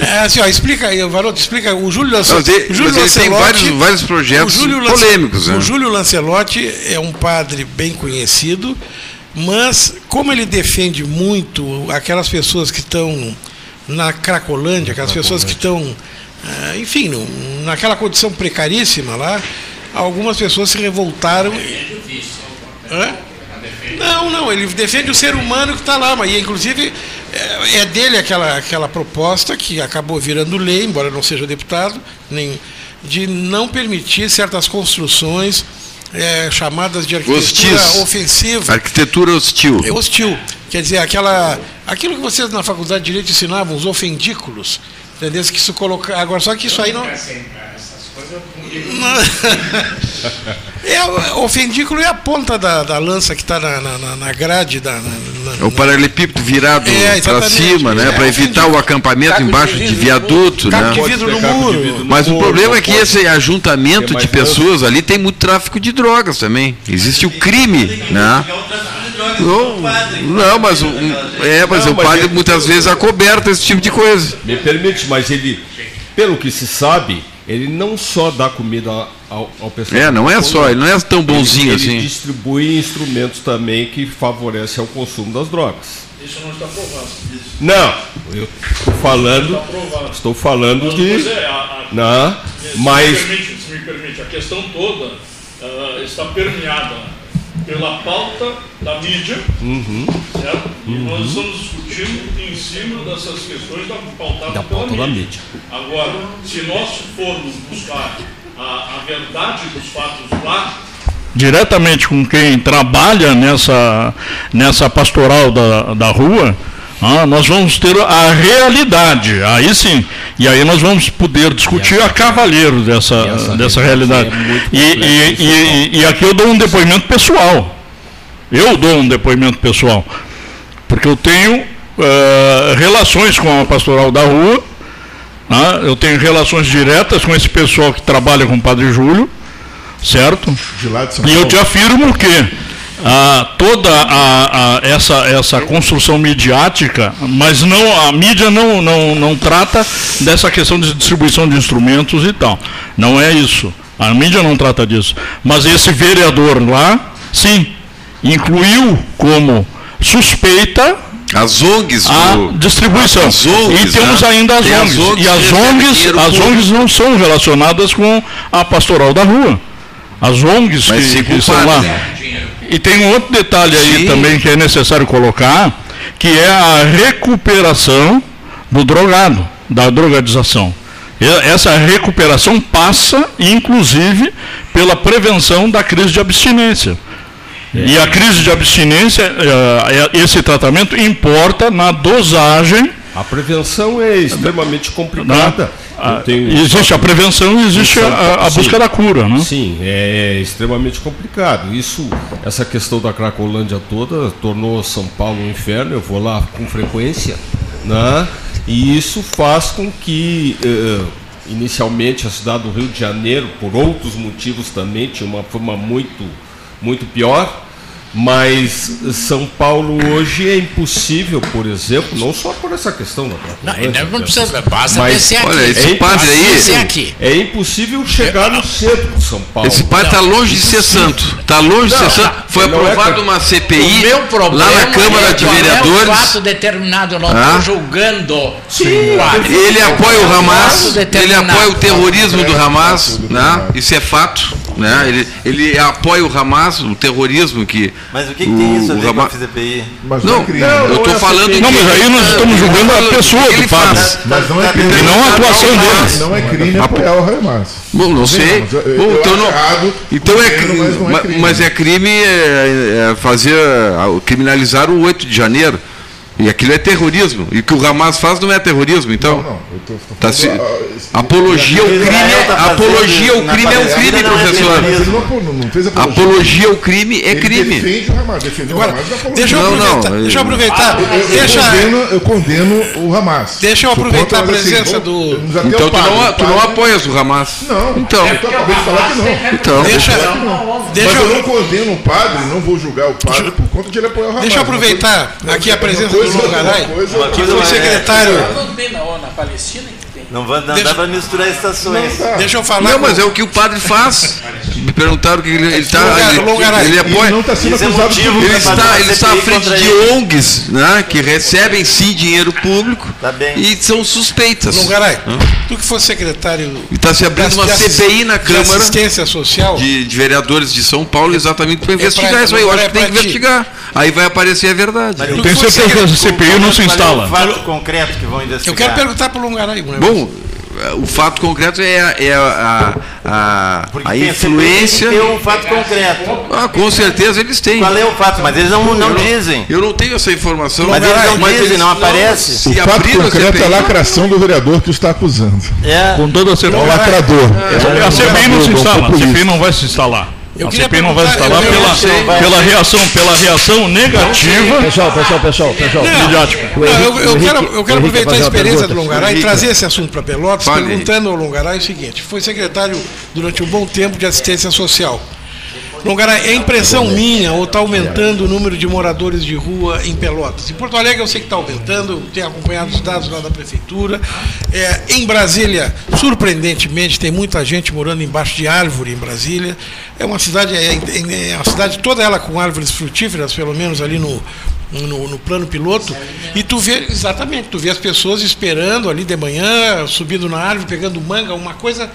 É, assim, ó, explica aí, Varoto, explica. O Júlio Lancelotti. Não, Júlio Lancelotti tem vários, vários projetos polêmicos. Né? O Júlio Lancelotti é um padre bem conhecido, mas como ele defende muito aquelas pessoas que estão na Cracolândia, aquelas pessoas que estão, ah, enfim, naquela condição precaríssima lá, algumas pessoas se revoltaram. Hã? Não, não, ele defende o ser humano que está lá, mas inclusive é, é, dele aquela, aquela proposta que acabou virando lei, embora não seja deputado, nem, de não permitir certas construções é, chamadas de arquitetura Hostis. ofensiva. Arquitetura hostil. É hostil. Quer dizer, aquela, aquilo que vocês na faculdade de Direito ensinavam, os ofendículos. Entendeu? Que isso coloca. Agora, só que isso aí não. É, o fendículo é a ponta da, da lança que está na, na, na, grade da. Na, é o paralelepípedo virado é, para cima, né? É, para evitar o acampamento embaixo de, de viaduto, né? De vidro no muro. Mas o problema é que esse ajuntamento de pessoas ali tem muito tráfico de drogas também. Existe o crime, né? Não, não, mas, é, mas não, o padre ele, muitas vezes acoberta esse tipo de coisa. Me permite, mas ele, pelo que se sabe, ele não só dá comida ao, ao pessoal. É, não é só, ele não é tão bonzinho ele, assim. Ele distribui instrumentos também que favorecem o consumo das drogas. Isso não está provado. Não, eu estou falando. Estou falando mas, que. É, a, a, não, se mas. Me permite, se me permite, a questão toda uh, está permeada pela pauta da mídia, uhum. certo? E uhum. nós estamos discutindo em cima dessas questões da pautada da pela mídia. mídia. Agora, se nós formos buscar a, a verdade dos fatos lá, diretamente com quem trabalha nessa, nessa pastoral da, da rua, ah, nós vamos ter a realidade, aí sim, e aí nós vamos poder discutir a cavaleiro dessa, dessa realidade. É e, e, e, e, aqui eu dou um depoimento pessoal. Eu dou um depoimento pessoal. Porque eu tenho uh, relações com a pastoral da rua, ah, eu tenho relações diretas com esse pessoal que trabalha com o Padre Júlio, certo? e eu te afirmo que ah, toda a, a, essa, essa construção midiática, mas não a mídia não, não, não trata dessa questão de distribuição de instrumentos e tal. Não é isso. A mídia não trata disso. Mas esse vereador lá, sim, incluiu como suspeita as ONGs a distribuição. As ONGs, e temos né? ainda as ONGs. As ONGs. E as ONGs, as ONGs não são relacionadas com a pastoral da rua. As ONGs Mas que, que estão lá. Né? E tem um outro detalhe aí Sim. também que é necessário colocar, que é a recuperação do drogado, da drogadização. Essa recuperação passa, inclusive, pela prevenção da crise de abstinência. É. E a crise de abstinência, eh, esse tratamento importa na dosagem. A prevenção é extremamente complicada. Ah, existe a prevenção e existe a, a busca da cura, né? Sim, é, é, extremamente complicado. Isso, essa questão da Cracolândia toda tornou São Paulo um inferno. Eu vou lá com frequência, né? E isso faz com que uh, inicialmente a cidade do Rio de Janeiro, por outros motivos também, tinha uma forma muito muito pior. Mas São Paulo hoje é impossível, por exemplo, não só por essa questão da Não, não precisa, basta mas, descer aqui. Olha, esse é padre aí, aqui. é impossível chegar no centro de São Paulo. Esse padre está longe de ser santo. Está longe não, de ser santo. Foi é aprovado é uma CPI lá na Câmara é de Vereadores. É um fato determinado, eu não estou ah? julgando. Sim, ele apoia o Hamas, ele apoia o terrorismo do Hamas, né? isso é fato. Né? Ele, ele apoia o Hamas, o terrorismo que. Mas o que, que tem isso a ver Hamas... com a FCPI? Mas não, não, é não eu estou falando. Não, mas aí nós estamos julgando a pessoa que faz. Mas não é crime. E não a atuação dele. Não é crime apoiar o Hamas. Bom, não sei. Bom, então não. Então é crime. Mas é crime é, é fazer criminalizar o 8 de janeiro. E aquilo é terrorismo. E o que o Hamas faz não é terrorismo, então. Não, não. Eu tô, tô tá se... Apologia ao crime, é, apologia ao crime é um crime, professor. Apologia ao crime é crime. Defende o Hamas, defende Agora, o Hamas deixa eu aproveitar. Não, deixa eu aproveitar. Ah, eu, deixa... condeno, eu condeno o Hamas. Deixa eu aproveitar a presença assim, do. Então tu não, tu não apoias o Hamas. Não. Então. Eu acabei de falar que não. Então. Deixa, Mas eu não condeno o padre, não vou julgar o padre por conta de ele apoiar o Hamas. Deixa eu aproveitar aqui a presença do Longaray, que foi secretário. Não tem na Palestina não, vai, não Deixa... dá para misturar estações. Não, Deixa eu falar. Não, com... mas é o que o padre faz. Me perguntaram o que ele está. Ele, ele, apoia. Ele não está sendo acusado de Ele está, ele está à frente de ONGs, né, que recebem sim dinheiro público tá e são suspeitas. Longaray, tu que foi secretário. E está se abrindo uma CPI na Câmara. assistência social. De, de, vereadores de São Paulo, exatamente para é investigar pra, isso aí. Eu acho que tem que investigar. Aí vai aparecer a verdade. Mas eu tenho certeza que a CPI não se instala. O fato concreto que vão investigar. Eu quero perguntar para o Longaray. Bom, o fato concreto é, a, é a, a, a influência. Tem um fato concreto. Ah, com certeza eles têm. Qual é o fato? Mas eles não, não, não dizem. Eu não tenho essa informação. Mas eles não mas dizem, eles não aparece. O fato concreto é a lacração do vereador que o está acusando. É. Com toda certeza. É o lacrador. É. A CPI não se instala. A CPI não vai se instalar. Eu a CPI não vai instalar pela, pela, reação, pela reação negativa. Pessoal, pessoal, pessoal, pessoal. Não, eu, eu, quero, eu quero aproveitar a experiência do Longaray e trazer esse assunto para Pelotas, Fale. perguntando ao Longaray o seguinte: foi secretário durante um bom tempo de assistência social. Longaray, é impressão minha ou está aumentando o número de moradores de rua em Pelotas? Em Porto Alegre eu sei que está aumentando, tenho acompanhado os dados lá da prefeitura. É, em Brasília, surpreendentemente, tem muita gente morando embaixo de árvore em Brasília. É uma cidade, é, é, é uma cidade toda ela com árvores frutíferas, pelo menos ali no, no, no, plano piloto, e tu vê, exatamente, tu vê as pessoas esperando ali de manhã, subindo na árvore, pegando manga, uma coisa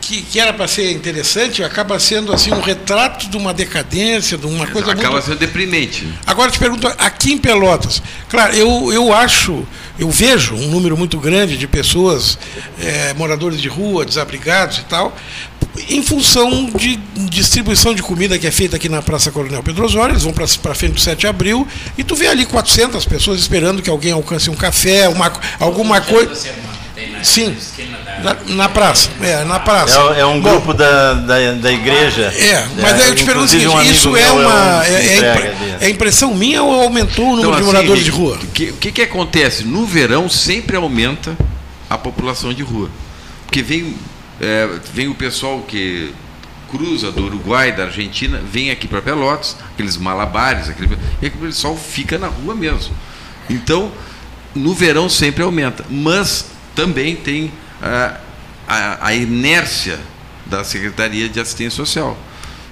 que, que era para ser interessante, acaba sendo assim um retrato de uma decadência, de uma coisa acaba muito... sendo deprimente. Agora te pergunto, aqui em Pelotas, claro, eu, eu acho, eu vejo um número muito grande de pessoas, é, moradores de rua, desabrigados e tal, em função de distribuição de comida que é feita aqui na Praça Coronel Pedro Osório, eles vão para frente do 7 de abril, e tu vê ali 400 pessoas esperando que alguém alcance um café, uma, alguma coisa. Sim, na, na, praça. É, na praça. É, é um Bom, grupo da, da, da, igreja. É, mas é, eu te pergunto o seguinte: um isso é uma. É, é, é, é, impressão minha ou aumentou o número então, de assim, moradores de rua? O que, que, que acontece? No verão sempre aumenta a população de rua. Porque vem, é, vem o pessoal que cruza do Uruguai, da Argentina, vem aqui para Pelotas, aqueles malabares, aquele, e aquele pessoal fica na rua mesmo. Então, no verão sempre aumenta, mas também tem a, a, a inércia da Secretaria de Assistência Social.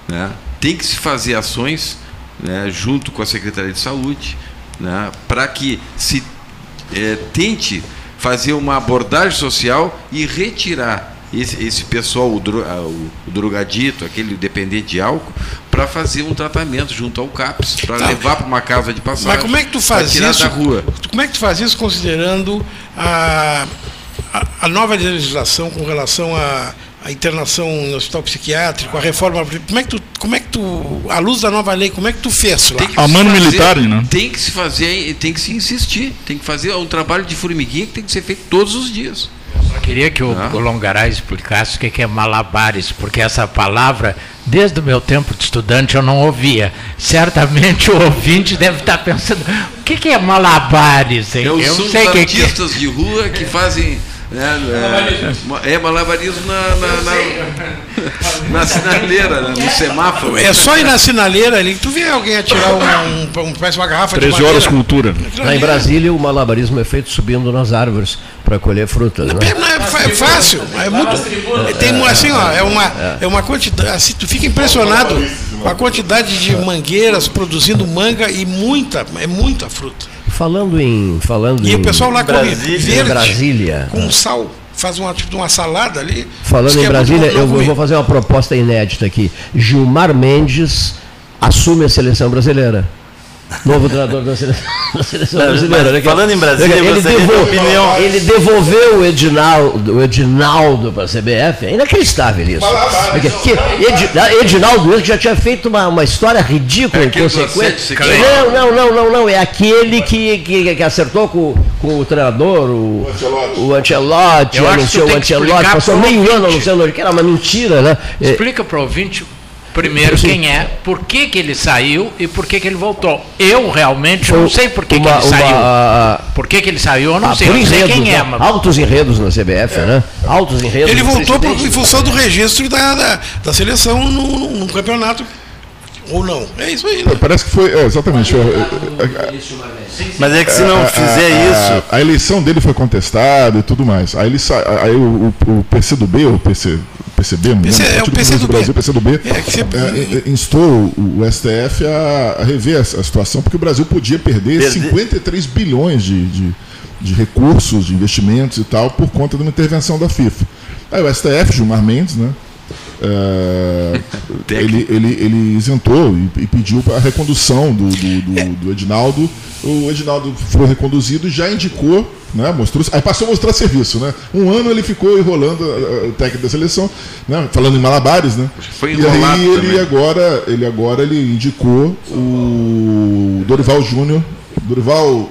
Né? Tem que se fazer ações né, junto com a Secretaria de Saúde né, para que se é, tente fazer uma abordagem social e retirar esse, esse pessoal, o, dro, o, o, drogadito, aquele dependente de álcool, para fazer um tratamento junto ao CAPS, para tá. levar para uma casa de passagem. Mas como é que tu faz isso? Da rua. Como é que tu faz isso considerando a, a, a nova legislação com relação a a internação no hospital psiquiátrico, a reforma. Como é que tu, como é que tu, à luz da nova lei, como é que tu fez lá? A mano militar, né? Tem que se fazer, tem que se insistir, tem que fazer um trabalho de formiguinha que tem que ser feito todos os dias. Eu queria que o, ah. o Longaray explicasse o que é malabares, porque essa palavra, desde o meu tempo de estudante, eu não ouvia. Certamente o ouvinte deve estar pensando, o que é malabares? Hein? Eu, eu são sei os artistas que... de rua que fazem é, é, é malabarismo na, na, na, na, sinaleira, né, no semáforo. É só ir na sinaleira ali que tu vê alguém atirar um, um, um, parece uma garrafa 13 de horas cultura. Lá em Brasília o malabarismo é feito subindo nas árvores para colher frutas. Né? É, é, fácil, é muito. Tem assim, ó, é uma, é uma quantidade. Assim, tu fica impressionado com a quantidade de mangueiras produzindo manga e muita, é muita fruta. Falando em. Falando e em, o pessoal lá come verde em Brasília. com sal. Faz uma, tipo, uma salada ali. Falando em é Brasília, eu eu vou fazer uma proposta inédita aqui. Gilmar Mendes assume a seleção brasileira. Novo treinador da seleção, da seleção brasileira. Falando em Brasília, ele, devol, ele devolveu o Edinaldo, o Edinaldo para a CBF. É inacreditável isso. Que, Edinaldo que já tinha feito uma, uma história ridícula é inconsequente. Não, não, não, não, não. É aquele que, que, que acertou com, com o treinador, o, o Ancelotti, anunciou o Ancelotti, passou meio ano anunciando que era uma mentira, né? Explica para o ouvinte Primeiro, quem é, por que, que ele saiu e por que, que ele voltou. Eu realmente não sei por que, uma, que ele uma, saiu. Uma, por que, que ele saiu, eu não ah, sei, não sei quem é. Mas... Altos enredos na CBF, é. né? Altos enredos. Ele voltou por, em função do registro da, da, da seleção no, no, no campeonato ou não. É isso aí. Né? Parece que foi. É, exatamente. Mas é que se não fizer isso. A, eleição dele foi contestada e tudo mais. Aí, ele sa... aí o, o, o PC o PC, PCB, não PC, é o PC do Brasil, PC do B, é, você... é, é, instou o STF a, rever a, a, situação, porque o Brasil podia perder Perder. 53 bilhões de, de, de, recursos, de investimentos e tal, por conta de uma intervenção da FIFA. Aí o STF, Gilmar Mendes, né? É, ele, ele, ele isentou e, e, pediu a recondução do, do, do, do Edinaldo. O Edinaldo foi reconduzido e já indicou né? Mostrou, aí passou a mostrar serviço, né? Um ano ele ficou enrolando o técnico da seleção, né? Falando em malabares, né? Foi e aí ele também. agora, ele agora ele indicou o Dorival Júnior, Dorival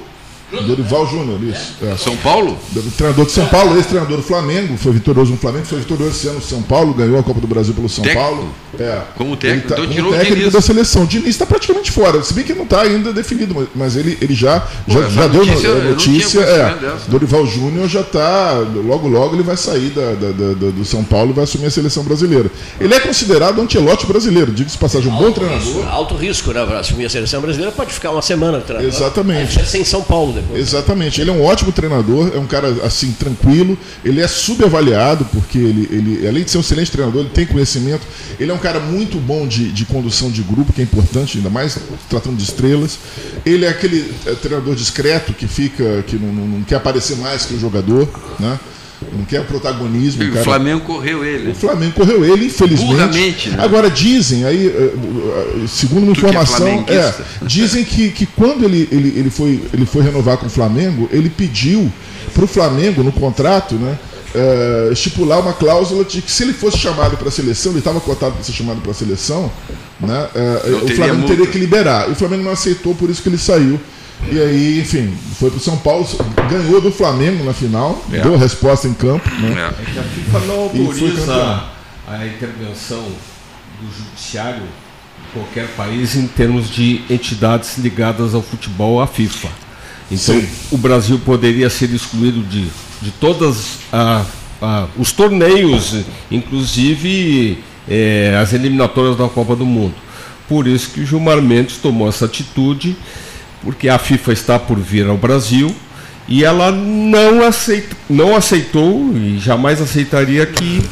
Dorival Júnior, isso. É. São Paulo? Treinador de São Paulo, ex-treinador do Flamengo, foi vitorioso no Flamengo, foi vitorioso esse ano no São Paulo, ganhou a Copa do Brasil pelo São técnico? Paulo. É. Como técnico, tá, então, como técnico da seleção. Diniz está praticamente fora, se bem que não está ainda definido, mas ele, ele já, Pô, já, já deu notícia. notícia é, Dorival Júnior já está, logo logo ele vai sair da, da, da, do São Paulo e vai assumir a seleção brasileira. Ele é considerado um antelote brasileiro, diga-se passagem, um alto bom treinador. Risco, alto risco, né? Para assumir a seleção brasileira pode ficar uma semana treinador. Exatamente. É sem São Paulo depois. Exatamente. Ele é um ótimo treinador, é um cara assim tranquilo, ele é subavaliado porque ele, ele além de ser um excelente treinador, ele tem conhecimento, ele é um cara muito bom de, de condução de grupo, que é importante, ainda mais tratando de estrelas. Ele é aquele é, treinador discreto que fica, que não, não, não quer aparecer mais que o jogador, né? Não quer protagonismo. O cara... Flamengo correu ele. O Flamengo correu ele, infelizmente. Né? Agora dizem, aí, eh, eh, segundo uma tu informação, é, é, dizem que, que quando ele, ele, ele, foi, ele foi renovar com o Flamengo, ele pediu para o Flamengo, no contrato, né? Uh, estipular uma cláusula de que se ele fosse chamado para a seleção, ele estava cotado para ser chamado para a seleção, né? Uh, o Flamengo multa. teria que liberar. E o Flamengo não aceitou, por isso que ele saiu. E aí, enfim, foi para o São Paulo, ganhou do Flamengo na final, é. deu a resposta em campo. Né? É. é que a FIFA não autoriza a intervenção do judiciário em qualquer país em termos de entidades ligadas ao futebol à FIFA. Então, Sim. o Brasil poderia ser excluído de, de todos os torneios, inclusive é, as eliminatórias da Copa do Mundo. Por isso que o Gilmar Mendes tomou essa atitude, porque a FIFA está por vir ao Brasil e ela não, aceita, não aceitou e jamais aceitaria que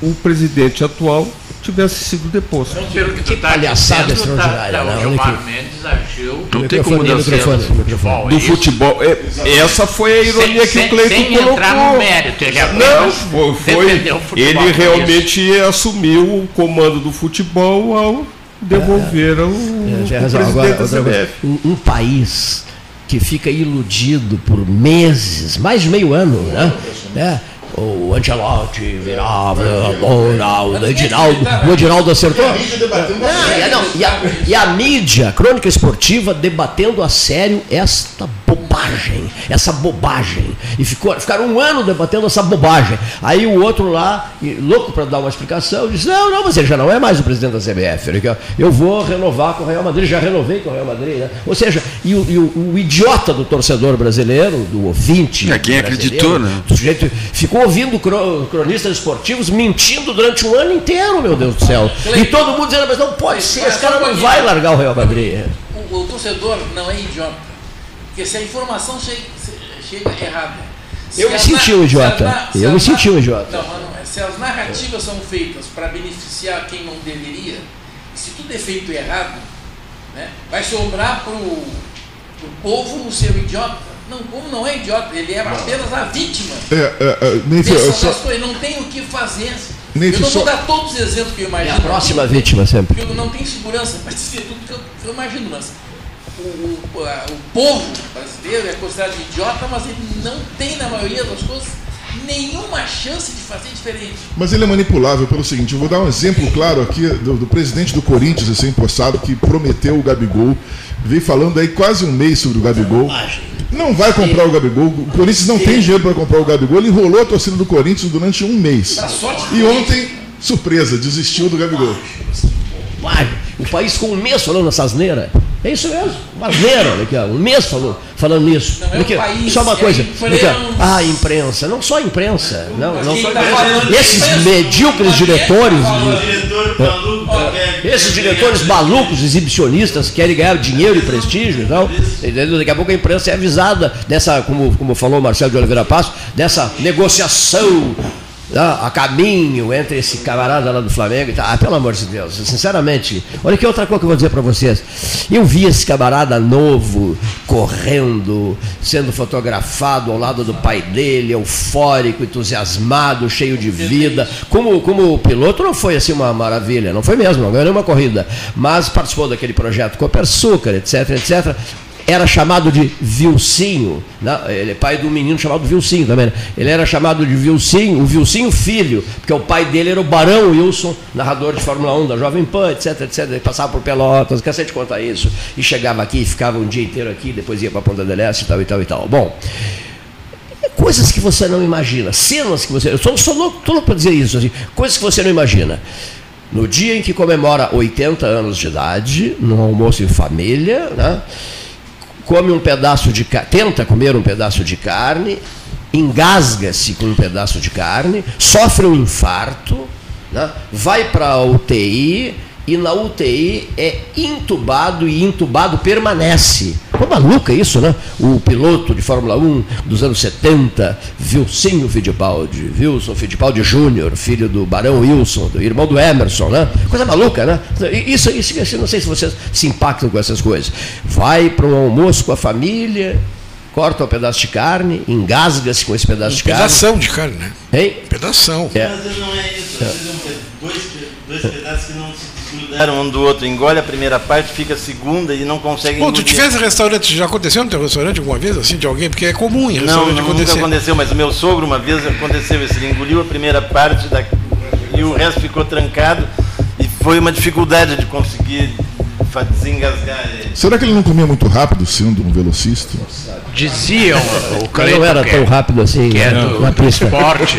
o presidente atual tivesse sido deposto. Não, pelo que, que tá palhaçada extraordinária. Tá, não, o Gilmar Mendes agiu. Não tem como dar certo. Futebol, do futebol. É, essa foi a ironia sem, que o Cleiton sem colocou. Entrar no mérito, ele não, foi, foi ele realmente assumiu o comando do futebol ao devolver é, o, é, o presidente Agora, da CBF. Um, um país que fica iludido por meses, mais de meio ano, né? É, o Angelotti virava, o Edinaldo, o Edinaldo acertou? Não, e, a, não, e, a, e a mídia, a crônica esportiva, debatendo a sério esta bobagem, essa bobagem. E ficou, ficaram um ano debatendo essa bobagem. Aí o outro lá, louco para dar uma explicação, disse: Não, não, ele já não é mais o presidente da CBF. Eu vou renovar com o Real Madrid, já renovei com o Real Madrid. Né? Ou seja, e o, e o, o idiota do torcedor brasileiro, do ouvinte. É quem acreditou, né? Do sujeito, ficou ouvindo cronistas esportivos mentindo durante um ano inteiro, meu Deus do céu. E todo mundo dizendo, mas não pode ser, esse cara não vai largar o Real Madrid. O, o torcedor não é idiota. Porque se a informação chega, chega errada. eu me senti um idiota. eu me senti um idiota. Não, mas não é. Se as narrativas são feitas para beneficiar quem não deveria, se tudo é feito errado, né, vai sobrar para o povo o seu idiota. Não, como não é idiota, ele é apenas a vítima. É, é, é, nem só... Ele não tem o que fazer. eu não vou dar todos os exemplos que eu imagino. É a próxima vítima sempre. Eu não tenho segurança para dizer tudo que eu, que eu imagino, mas o, o, o povo brasileiro é considerado idiota, mas ele não tem, na maioria das coisas, nenhuma chance de fazer diferente. Mas ele é manipulável pelo seguinte: eu vou dar um exemplo claro aqui do, do presidente do Corinthians, recém-postado, que prometeu o Gabigol, veio falando aí quase um mês sobre o Gabigol. Não vai comprar o Gabigol. O Corinthians não tem dinheiro para comprar o Gabigol. Ele enrolou a torcida do Corinthians durante um mês. E ontem, surpresa, desistiu do Gabigol. O país com um mês falando essa asneira. É isso mesmo, uma asneira. Aqui, um mês falou, falando nisso. Não é país, só uma coisa. É ah, a imprensa. Não só a imprensa. Não, não só a tá imprensa. Esses medíocres diretores. É, esses diretores malucos, exibicionistas, que querem ganhar dinheiro e prestígio e tal. Daqui a pouco a imprensa é avisada dessa, como, como falou o Marcelo de Oliveira Passo, dessa negociação a caminho entre esse camarada lá do Flamengo e tal. Ah, pelo amor de Deus, sinceramente, olha que outra coisa que eu vou dizer para vocês. Eu vi esse camarada novo correndo, sendo fotografado ao lado do pai dele, eufórico, entusiasmado, cheio de vida. Como, como piloto não foi assim uma maravilha, não foi mesmo, não ganhou nenhuma corrida, mas participou daquele projeto Copersucar, etc, etc era chamado de Vilcinho, né? ele é pai de um menino chamado Vilcinho também. Né? Ele era chamado de Vilcinho, o Vilcinho filho, porque o pai dele era o Barão Wilson, narrador de Fórmula 1 da Jovem Pan, etc, etc. Ele passava por Pelotas, cansei de contar isso. E chegava aqui, ficava um dia inteiro aqui, depois ia para Ponta del Este e tal e tal e tal. Bom, coisas que você não imagina, cenas que você. Eu só estou louco para dizer isso, assim, coisas que você não imagina. No dia em que comemora 80 anos de idade, num almoço em família, né? Come um pedaço de tenta comer um pedaço de carne, engasga-se com um pedaço de carne, sofre um infarto, né? vai para a UTI e na UTI é intubado e intubado permanece. Pô, maluca isso, né? O piloto de Fórmula 1 dos anos 70, Vilcinho Fittipaldi, Wilson Fittipaldi Júnior, filho do Barão Wilson, do irmão do Emerson, né? Coisa maluca, né? Isso, isso, isso não sei se vocês se impactam com essas coisas. Vai para um almoço com a família, corta um pedaço de carne, engasga-se com esse pedaço um de carne. Pedação de carne, né? Hein? Pedação. É. Mas não é isso. É. Dois, dois pedaços que não se grudaram um do outro, engole a primeira parte, fica a segunda e não consegue Bom, tu tivesse restaurante, já aconteceu no teu restaurante alguma vez, assim, de alguém? Porque é comum em restaurante não, acontecer. Nunca aconteceu, mas o meu sogro uma vez aconteceu isso, ele engoliu a primeira parte da, e o resto ficou trancado e foi uma dificuldade de conseguir desengasgar ele. Será que ele não comia muito rápido sendo um velocista? diziam o Cleiton, não era tão rápido assim que é do, na pista. esporte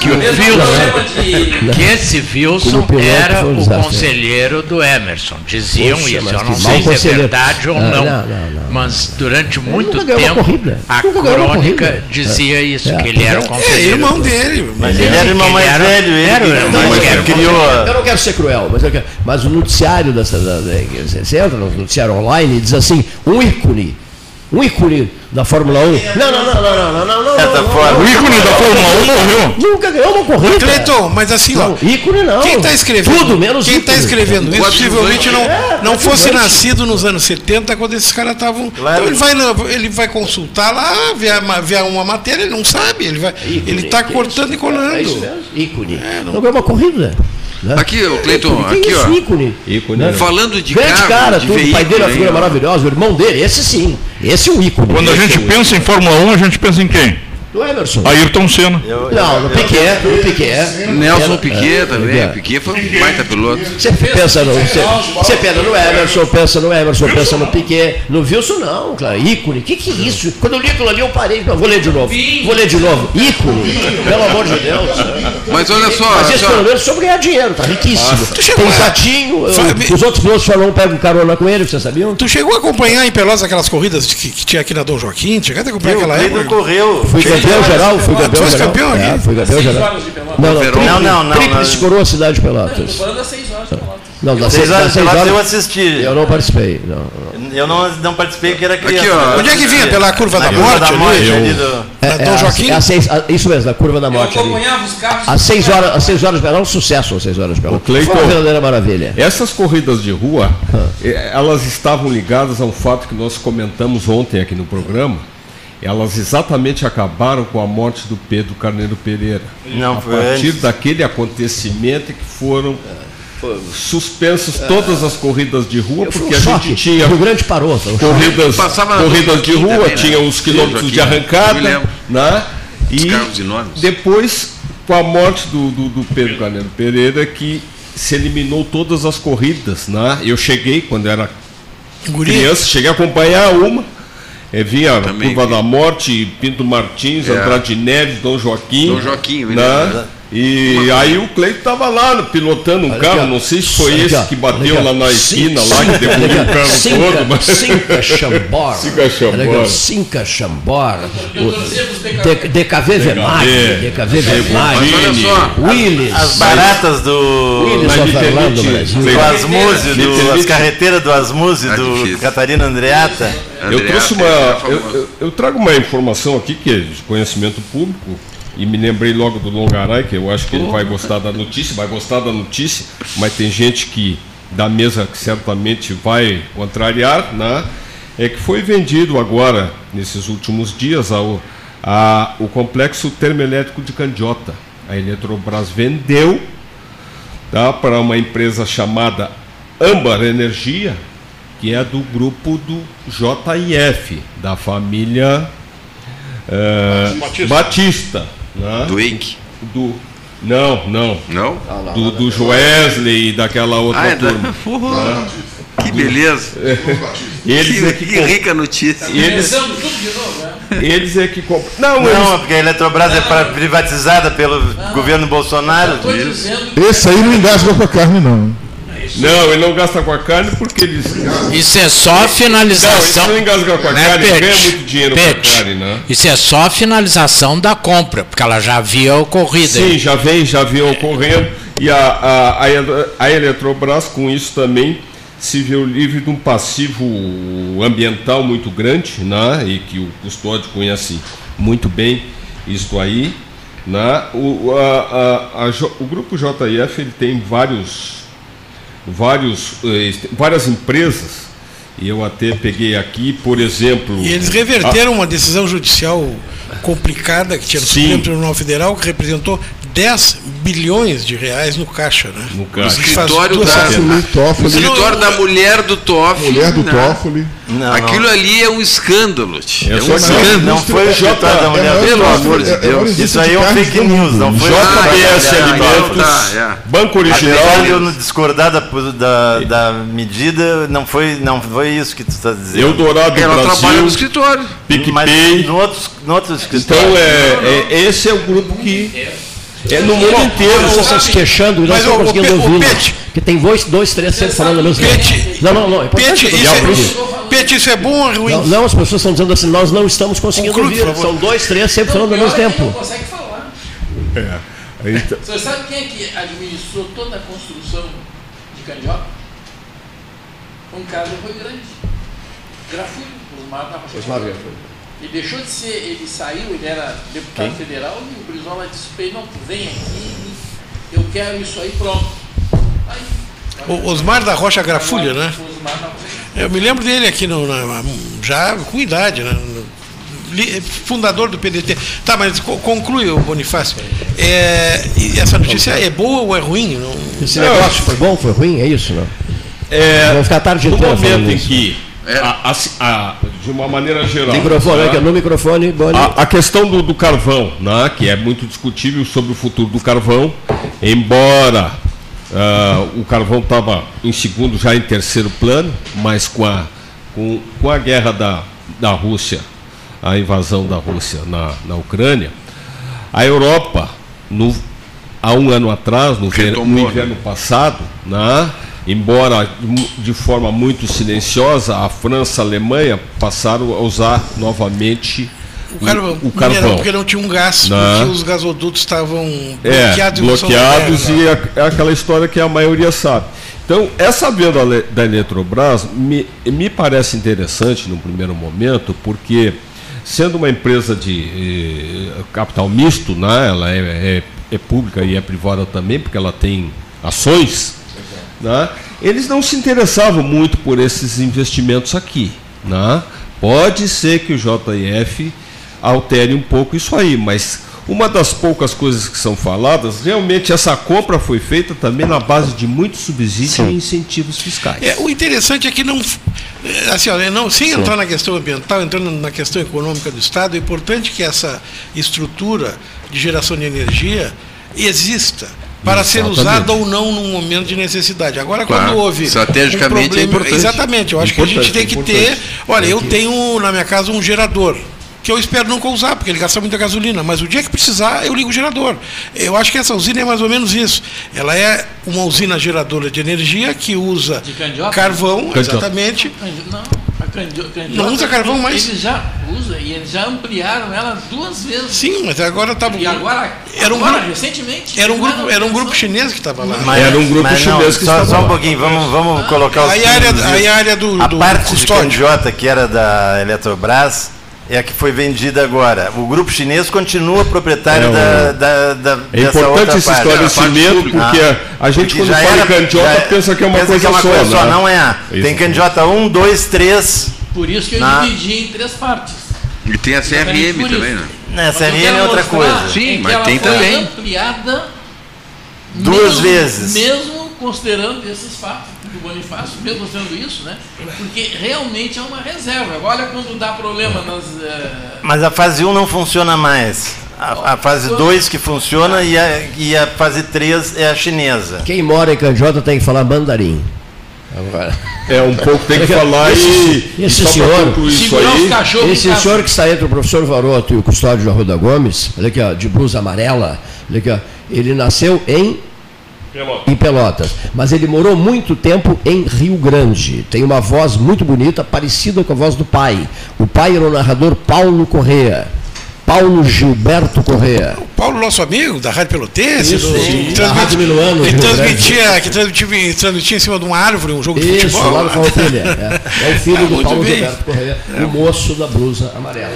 que o Wilson que esse Wilson era o conselheiro do Emerson. Diziam Poxa, isso eu não sei se é verdade ou não, não, não, não mas durante muito tempo a crônica dizia isso que ele era o conselheiro é irmão dele mas ele era irmão mais velho ele era, criou. Eu não quero ser cruel mas, quero, mas o noticiário dessa da, da, você entra no noticiário online e diz assim um ícone um ícone da Fórmula 1. Não, não, não, não, não, não, não. Essa não, O ícone da Fórmula 1 morreu. Nunca ganhou uma corrida. Cleiton, mas assim, ó. ícone não. Quem está escrevendo? Tudo menos Quem está escrevendo isso possivelmente não, é, não fosse nascido nos anos 70 quando esses caras estavam. Então ele vai, ele vai consultar lá, ver, uma matéria, ele não sabe. Ele vai, ele está cortando e colando. É isso mesmo. Ícone. Não ganhou uma corrida. Né? Aqui, o Cleiton, aqui, ó. Ícone. ícone né? Falando de Grande carro, cara, de tudo, veículo, o pai dele é uma figura maravilhosa, o irmão dele, esse sim. Esse é o ícone. Quando a gente pensa em Fórmula 1, a gente pensa em quem? Do Emerson. Ayrton Senna. Eu, eu, não, no Piquet, no Piquet. Nelson Piquet também. É. Piquet foi um baita piloto. Você pensa no, você, você pensa no Emerson, pensa no Emerson, pensa no Piquet. No Wilson, não, claro. Ícone. O que, que é isso? Quando eu li aquilo ali, eu parei. Não, vou ler de novo. Vou ler de novo. Ícone. Pelo amor de Deus. Mas olha só. Mas isso pelo menos soube ganhar dinheiro, tá riquíssimo. Tem jatinho. Os outros pilotos falam, pegam carona com ele, vocês sabiam? Tu chegou a acompanhar em Pelotas aquelas corridas que, que tinha aqui na Dom Joaquim? Chegaste a acompanhar aquela época? correu. Fui campeão geral, fui campeão. Foi campeão aqui? É, fui campeão geral. Não, não, não, não. Tríplice coroa cidade de Pelotas. Estou falando das 6 horas de Pelotas. Não, das 6 horas, seis horas eu assisti. Eu não participei. Não, não. Eu não, não participei porque era criança. Aqui, ó, Onde é que vinha? Pela curva da morte? Da morte ali, do... é, é, Dom Joaquim? Seis, isso mesmo, da curva da morte. Eu acompanhava ali. os carros. Às 6 horas, às 6 horas, era um sucesso às 6 horas de Pelotas. Foi uma verdadeira maravilha. Essas corridas de rua, eh, elas estavam ligadas a um fato que nós comentamos ontem aqui no programa elas exatamente acabaram com a morte do Pedro Carneiro Pereira. Não, a partir antes. daquele acontecimento que foram suspensas todas as corridas de rua, porque a gente tinha. O Grande parou. Corridas, corridas de rua, também, né? tinha os quilômetros de arrancada. Né? E depois, com a morte do, do, do Pedro Carneiro Pereira, que se eliminou todas as corridas. Né? Eu cheguei, quando era criança, cheguei a acompanhar uma é, via Também Curva vi. da Morte, Pinto Martins, é. Andrade Neves, Dom Joaquim. Dom Joaquim, né? E aí o Cleito estava lá pilotando um carro, não sei se foi esse que bateu lá na esquina, lá que derrubou o carro todo. Mas... Cinca Chambor. Cinca Chambor. Cinca Chambor. DKV Vemag. DKV Vemag. Olha só. Willis. As baratas do. Willis do Asmuse, do, as carreteiras do Asmuse, do Catarina Andreata. Eu trouxe uma. Eu, eu trago uma informação aqui que é de conhecimento público e me lembrei logo do Longaray, que eu acho que ele vai gostar da notícia, vai gostar da notícia, mas tem gente que da mesa que certamente vai contrariar, né? É que foi vendido agora, nesses últimos dias, ao, a, o complexo termoelétrico de Candiota. A Eletrobras vendeu tá, para uma empresa chamada Âmbar Energia, que é do grupo do JIF, da família uh, Batista. Batista. Né? Do Ike? Do, não, não. Não? Ah, do, do Joesley e daquela outra ah, é turma. Da... Que beleza. eles que, é que, que rica notícia. Eles, tudo de novo, né? eles é que compram. Não, não eles... porque a Eletrobras é para privatizada pelo não, governo Bolsonaro. Esse aí não engasga com a carne, não. Não, ele não gasta com a carne porque eles. Isso é só a finalização. Não, isso não engasga com a né, carne, Pet, ganha muito dinheiro Pet, com a carne, né? Isso é só a finalização da compra, porque ela já havia ocorrido. Sim, já vem, já havia ocorrendo. E a, a, a Eletrobras, com isso também, se viu livre de um passivo ambiental muito grande, né? e que o custódio conhece muito bem isso aí. Né? O, a, a, o grupo JF ele tem vários vários, eh, várias empresas, e eu até peguei aqui, por exemplo. E eles reverteram a... uma decisão judicial complicada que tinha no Sim. Supremo Tribunal Federal, que representou 10 bilhões de reais no caixa, né? No caixa. O escritório, da, Toffoli, o escritório da mulher do Toffoli. Mulher do? Toffoli. Não, Aquilo não. ali é um escândalo. É, um escândalo. Não foi o escritório da mulher Pelo amor de Deus. Isso aí é um fake news, não foi JBS Alimentos, Banco Original. Eu não discordar da, da, da medida, não foi, não foi isso que tu está dizendo. Eldorado Ela Brasil, trabalha no escritório. PicPay. Mas no escritórios. Então, é, é, esse é o grupo que é no mundo inteiro. Vocês estão se queixando e não estão conseguindo ouvir. Que tem dois, dois três sempre falando a mesma coisa. Não, não, não. É Pete, isso, é, Pete, isso é bom ou é ruim? Não, não, as pessoas estão dizendo assim, nós não estamos conseguindo Conclui, ouvir. São dois, três sempre falando ao mesmo tempo. Não consegue falar. É. Tá. Você sabe quem é que administrou toda a construção de Candiota? Um cara do Rio Grande. Grafulho, Osmar da Rocha. Osmar. Ele deixou de ser, ele saiu, ele era deputado Quem? federal e o Brizola disse para ele, não, tu vem aqui, eu quero isso aí, pronto. Aí, o Osmar da Rocha Grafulha, né? Eu me lembro dele aqui, no, na, já com idade, né? fundador do PDT. Tá, mas conclui, o Bonifácio. É, essa notícia é boa ou é ruim? Não... Esse negócio foi bom, foi ruim? É isso, não? É, Vamos ficar tarde. No momento em que é. A, a, a, de uma maneira geral. Microfone, né? no microfone, a, questão do, do, carvão, né? que é muito discutível sobre o futuro do carvão, embora uh, o carvão estava em segundo, já em terceiro plano, mas com a, com, com a guerra da, da Rússia, a invasão da Rússia na, na Ucrânia, a Europa, no, há um ano atrás, no, ver, no né? inverno passado, né? Embora de forma muito silenciosa, a França, a Alemanha passaram a usar novamente o carvão, o, carvão. porque não tinha um gás, não. porque os gasodutos estavam bloqueados. É, bloqueados e é aquela história que a maioria sabe. Então, essa venda da Eletrobras me, me parece interessante no primeiro momento, porque sendo uma empresa de eh, capital misto, né, ela é, é, é pública e é privada também, porque ela tem ações, né? eles não se interessavam muito por esses investimentos aqui. Né? Pode ser que o JF altere um pouco isso aí, mas uma das poucas coisas que são faladas, realmente essa compra foi feita também na base de muitos subsídios Sim. e incentivos fiscais. É, o interessante é que não, assim, olha, não, sem Sim. entrar na questão ambiental, entrando na questão econômica do Estado, é importante que essa estrutura de geração de energia exista para ser usada ou não num momento de necessidade. Agora, claro, quando houve. Estrategicamente um problema, é importante. Exatamente, eu acho importante, que a gente tem que ter. Olha, eu tenho na minha casa um gerador que eu espero nunca usar, porque ele gasta muita gasolina, mas o dia que precisar, eu ligo o gerador. Eu acho que essa usina é mais ou menos isso. Ela é uma usina geradora de energia que usa carvão, exatamente. Não, não usa carvão mais. Eles já usam e eles já ampliaram ela duas vezes. Sim, mas agora estava. E agora, era um agora, grupo, recentemente. Era um grupo, era um grupo chinês que estava lá. Mas, era um grupo chinês não, que estava Só um pouquinho, vamos, vamos ah, colocar os. Aí a área, aí a área do, a parte custódio. de candiota que era da Eletrobras é a que foi vendida agora. O grupo chinês continua proprietário é, da, da, da, É importante esse esclarecimento, porque ah, a gente porque quando fala era, candiota já, pensa que é uma coisa, é uma só, coisa só. Né? Não é. Isso. Tem candiota 1, 2, 3. Por isso que eu na... dividi em três partes. E tem a CRM também, né? Não, a CRM é outra coisa. Sim, mas tem também. ampliada duas mesmo, vezes. Mesmo considerando esses fatos do Bonifácio, mesmo sendo isso, né? Porque realmente é uma reserva. Olha quando dá problema nas. Uh... Mas a fase 1 não funciona mais. A, a fase 2 que funciona e a, e a fase 3 é a chinesa. Quem mora em Canjota tem que falar mandarim. Agora. É, um pouco tem que falar esse, e. Esse senhor. Isso aí, esse senhor que está entre o professor Varoto e o custódio de Arruda Gomes, olha aqui, ó, de blusa amarela, olha aqui, ó, ele nasceu em Pelotas. Em Pelotas. Mas ele morou muito tempo em Rio Grande. Tem uma voz muito bonita, parecida com a voz do pai. O pai era o narrador Paulo Correa. Paulo Gilberto Correa. O Paulo, nosso amigo, da Rádio Pelotense, Isso, do, sim, da Rádio Minuano. Ele transmitia, que transmitia, transmitia em cima de uma árvore um jogo Isso, de futebol. lá no Farroupilha. É, é o filho ah, do Paulo bem. Gilberto Correa, é. o moço da blusa amarela.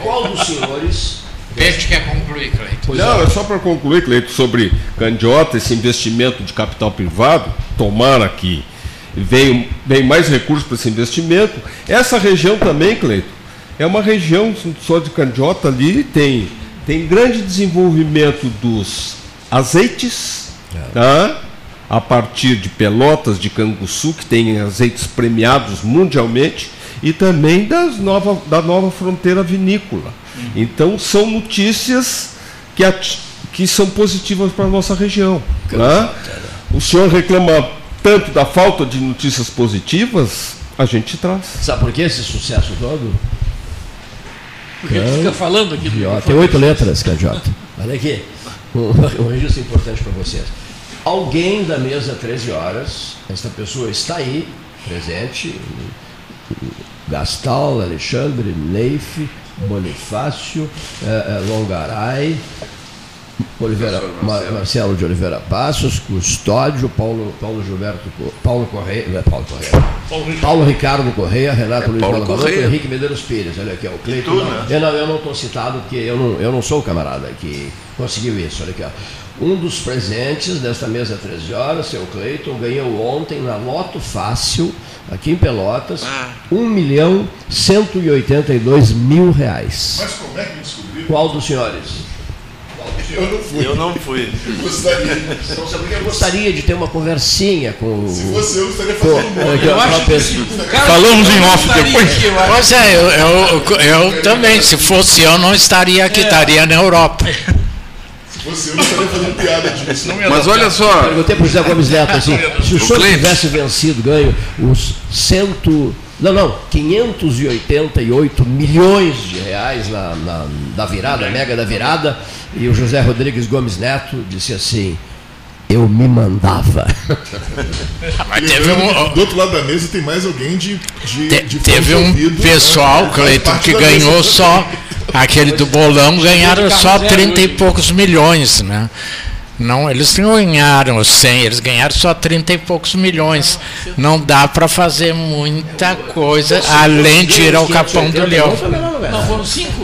Qual dos senhores Peixe quer concluir, Cleito. Não, é só para concluir, Cleito, sobre Candiota, esse investimento de capital privado, tomara que venham, venham mais recursos para esse investimento. Essa região também, Cleito, é uma região só de Candiota ali, tem tem grande desenvolvimento dos azeites, é. tá? a partir de Pelotas, de Canguçu, que tem azeites premiados mundialmente, e também das nova, da nova fronteira vinícola. Uhum. Então, são notícias que, que são positivas para a nossa região. Né? O senhor reclama tanto da falta de notícias positivas, a gente traz. Sabe por que esse sucesso todo? Porque é, fica falando aqui. Tem oito letras, Cadiota. Olha aqui. Um, um registro importante para vocês. Alguém da mesa 13 horas, esta pessoa está aí, presente, Gastal, Alexandre, Neif, Bonifácio, eh, eh, Longaray, Oliveira, Mar, Marcelo de Oliveira Passos, Custódio, Paulo, Paulo Gilberto, Paulo Correia, não é Paulo Correia, Paulo, Paulo Ricardo Correia, Renato é Luiz Malabaroto, Henrique Medeiros Pires, olha aqui, o Cleiton. Né? Eu não estou citado porque eu não, eu não sou o camarada que conseguiu isso, olha aqui, ó. Um dos presentes desta mesa 13 horas, seu Cleiton, ganhou ontem na Loto Fácil, aqui em Pelotas, ah. 1 milhão 182 mil reais. Mas como é que descobriu? Qual dos senhores? Eu não fui. Eu não fui. Eu gostaria. Então, eu gostaria de ter uma conversinha com Se fosse eu, estaria fazendo com, eu acho que assim, Falamos em off depois. Pois é, eu, eu, eu, também, se fosse eu, não estaria aqui, é. estaria na Europa. Eu, não estaria fazendo piada disso. Mas olha só. Perguntei para o José Gomes Neto assim: se o senhor tivesse vencido, ganho os cento. Não, não, 588 milhões de reais na, na, da virada, mega da virada, e o José Rodrigues Gomes Neto disse assim: eu me mandava. Mas teve um, do outro lado da mesa tem mais alguém de. de, te, de teve um ouvido, pessoal, né? Cleiton, que ganhou só. Aquele do bolão ganharam só 30 e poucos milhões, né? Não, eles não ganharam 100, eles ganharam só 30 e poucos milhões. Não dá para fazer muita coisa além de ir ao Capão do Leão. Não, foram cinco,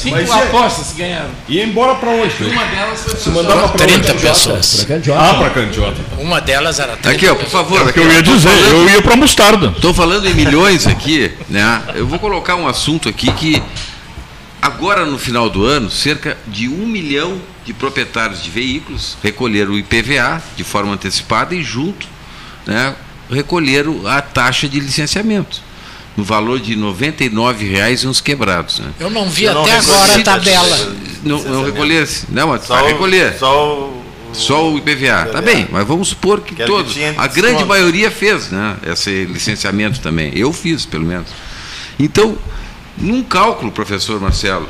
cinco Mas apostas que ganharam. E embora para onde? Uma delas foi Se mandava para 30 pessoas. Ah, para Candiota. Uma delas era 30 Aqui, ó, por favor. É que eu ia dizer, eu ia para Mostarda. Estou falando em milhões aqui, né? Eu vou colocar um assunto aqui que agora no final do ano, cerca de um milhão de proprietários de veículos recolheram o IPVA de forma antecipada e junto né, recolheram a taxa de licenciamento no valor de R$ 99,00 e uns quebrados. Né? Eu não vi Eu até não agora a tabela. Não, não recolher Não, mas vai recolher. Só o, só o IPVA. Tá bem, mas vamos supor que, que todos. A grande maioria fez né, esse licenciamento também. Eu fiz, pelo menos. Então, num cálculo, professor Marcelo,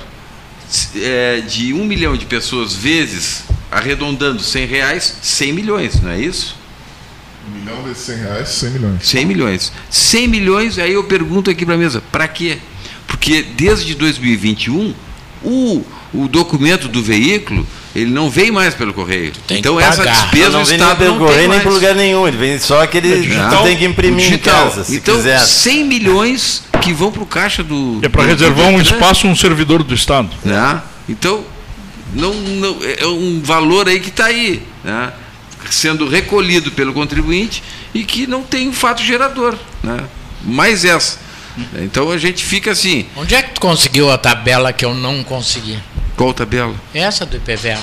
é, de um milhão de pessoas vezes, arredondando 100 reais, 100 milhões, não é isso? Um milhão vezes 100 reais, 100 milhões. 100 milhões. 100 milhões, aí eu pergunto aqui para a mesa, para quê? Porque desde 2021, o, o documento do veículo ele não vem mais pelo correio. Então essa despesa não, não vem nem pelo correio nem por lugar nenhum. Ele vem só aquele digital, tem que imprimir digital. em casa, se então, quiser. 100 milhões que vão para o caixa do. É para reservar um espaço um servidor do Estado. Né? Então, não, não, é um valor aí que está aí, né? Sendo recolhido pelo contribuinte e que não tem o um fato gerador. Né? Mais essa. Então a gente fica assim. Onde é que tu conseguiu a tabela que eu não consegui? Qual tabela? Essa do IPVA.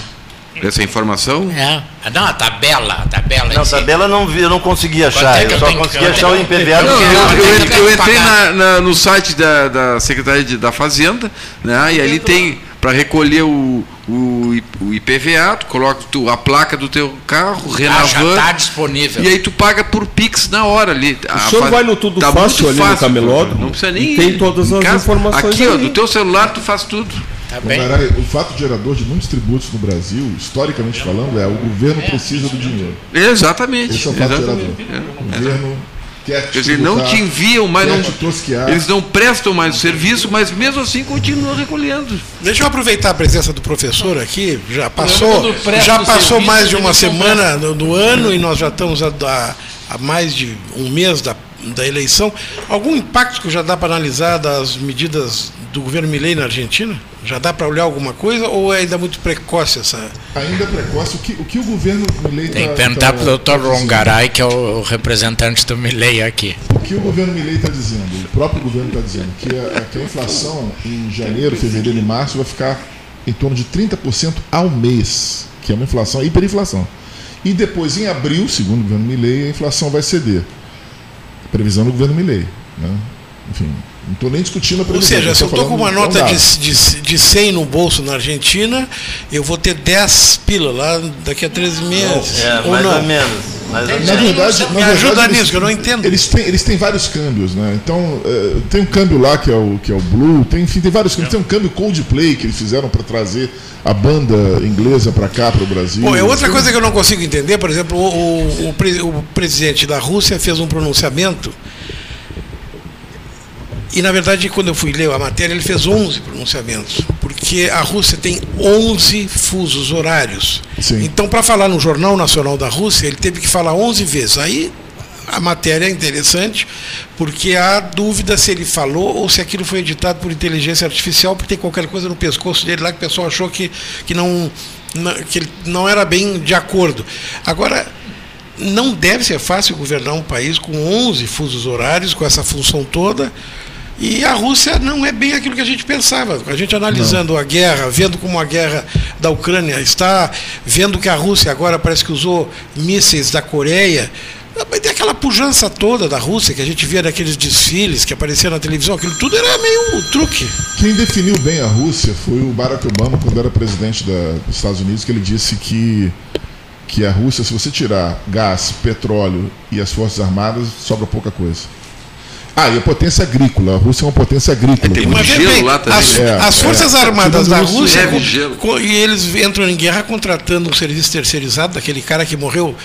Essa informação? É. Ah, não, a tabela. A tabela não, a tabela não vi, eu não consegui achar. É eu, eu só consegui achar o IPVA. Não, eu, eu, eu, entrei na, na, no site da, da Secretaria de, da Fazenda, né, e ali tem para recolher o, o, o, IPVA, tu coloca tu, a placa do teu carro, Renavan. Ah, já está disponível. E aí tu paga por Pix na hora ali. O senhor faz, vai no Tudo tá Fácil ali fácil, no camelódromo? Não precisa nem Tem todas as casa. informações Aqui, ó, do teu celular tu faz tudo. Tá bem. o fato gerador de muitos tributos no Brasil, historicamente falando, é o governo precisa do dinheiro. Exatamente. Esse é o fato gerador. É. O governo quer Quer dizer, não te enviam, mas não, eles não prestam mais o serviço, mas mesmo assim continuam recolhendo. Deixa eu aproveitar a presença do professor aqui. Já passou, já passou mais de uma semana no, no, ano e nós já estamos a, a, a mais de um mês da da eleição, algum impacto que já dá para analisar das medidas do governo Milei na Argentina? Já dá para olhar alguma coisa ou é ainda muito precoce essa? Ainda é precoce. O que o, que o governo Milei Tem tá, que perguntar tá, para o doutor tá Rongaray, que é o representante do Milei aqui. O que o governo Milei está dizendo? O próprio governo está dizendo que a, que a inflação em janeiro, fevereiro e março vai ficar em torno de 30% ao mês, que é uma inflação, hiperinflação. E depois, em abril, segundo o governo Milley, a inflação vai ceder. Previsão do governo Milley. Né? Enfim, não estou nem discutindo a previsão. Ou seja, se eu estou com uma nota de, de, de 100 no bolso na Argentina, eu vou ter 10 pila lá daqui a 13 meses. É, ou mais não? ou menos. Mais ou Na verdade, Me na ajuda verdade, nisso, eles- que eu não entendo. Eles têm, eles têm vários câmbios, né? Então, eh, tem um câmbio lá que é o, que é o Blue, tem, enfim, tem vários câmbios. Tem um câmbio Coldplay que eles fizeram para trazer a banda inglesa para cá, para o Brasil. Pô, é outra coisa que eu não consigo entender, por exemplo, o, o- o o presidente da Rússia fez um pronunciamento e, na verdade, quando eu fui ler a matéria, ele fez 11 pronunciamentos, porque a Rússia tem 11 fusos horários. Sim. Então, para falar no Jornal Nacional da Rússia, ele teve que falar 11 vezes. Aí a matéria é interessante, porque há dúvida se ele falou ou se aquilo foi editado por inteligência artificial, porque tem qualquer coisa no pescoço dele lá que o pessoal achou que, que, não, que ele não era bem de acordo. Agora, não deve ser fácil governar um país com 11 fusos horários, com essa função toda. E a Rússia não é bem aquilo que a gente pensava. A gente analisando a guerra, vendo como a guerra da Ucrânia está, vendo que a Rússia agora parece que usou mísseis da Coreia. Mas tem aquela pujança toda da Rússia que a gente via naqueles desfiles que apareciam na televisão, aquilo tudo era meio truque. Quem definiu bem a Rússia foi o Barack Obama quando era presidente da- dos Estados Unidos, que ele disse que, que a Rússia, se você tirar gás, petróleo e as forças armadas, sobra pouca coisa. Ah, e a potência agrícola. A Rússia é uma potência agrícola. tem muito gelo bem, lá também, As, né? as É, Forças é. Armadas da Rússia, leve co- gelo. co- e eles entram em guerra contratando um serviço terceirizado daquele cara que morreu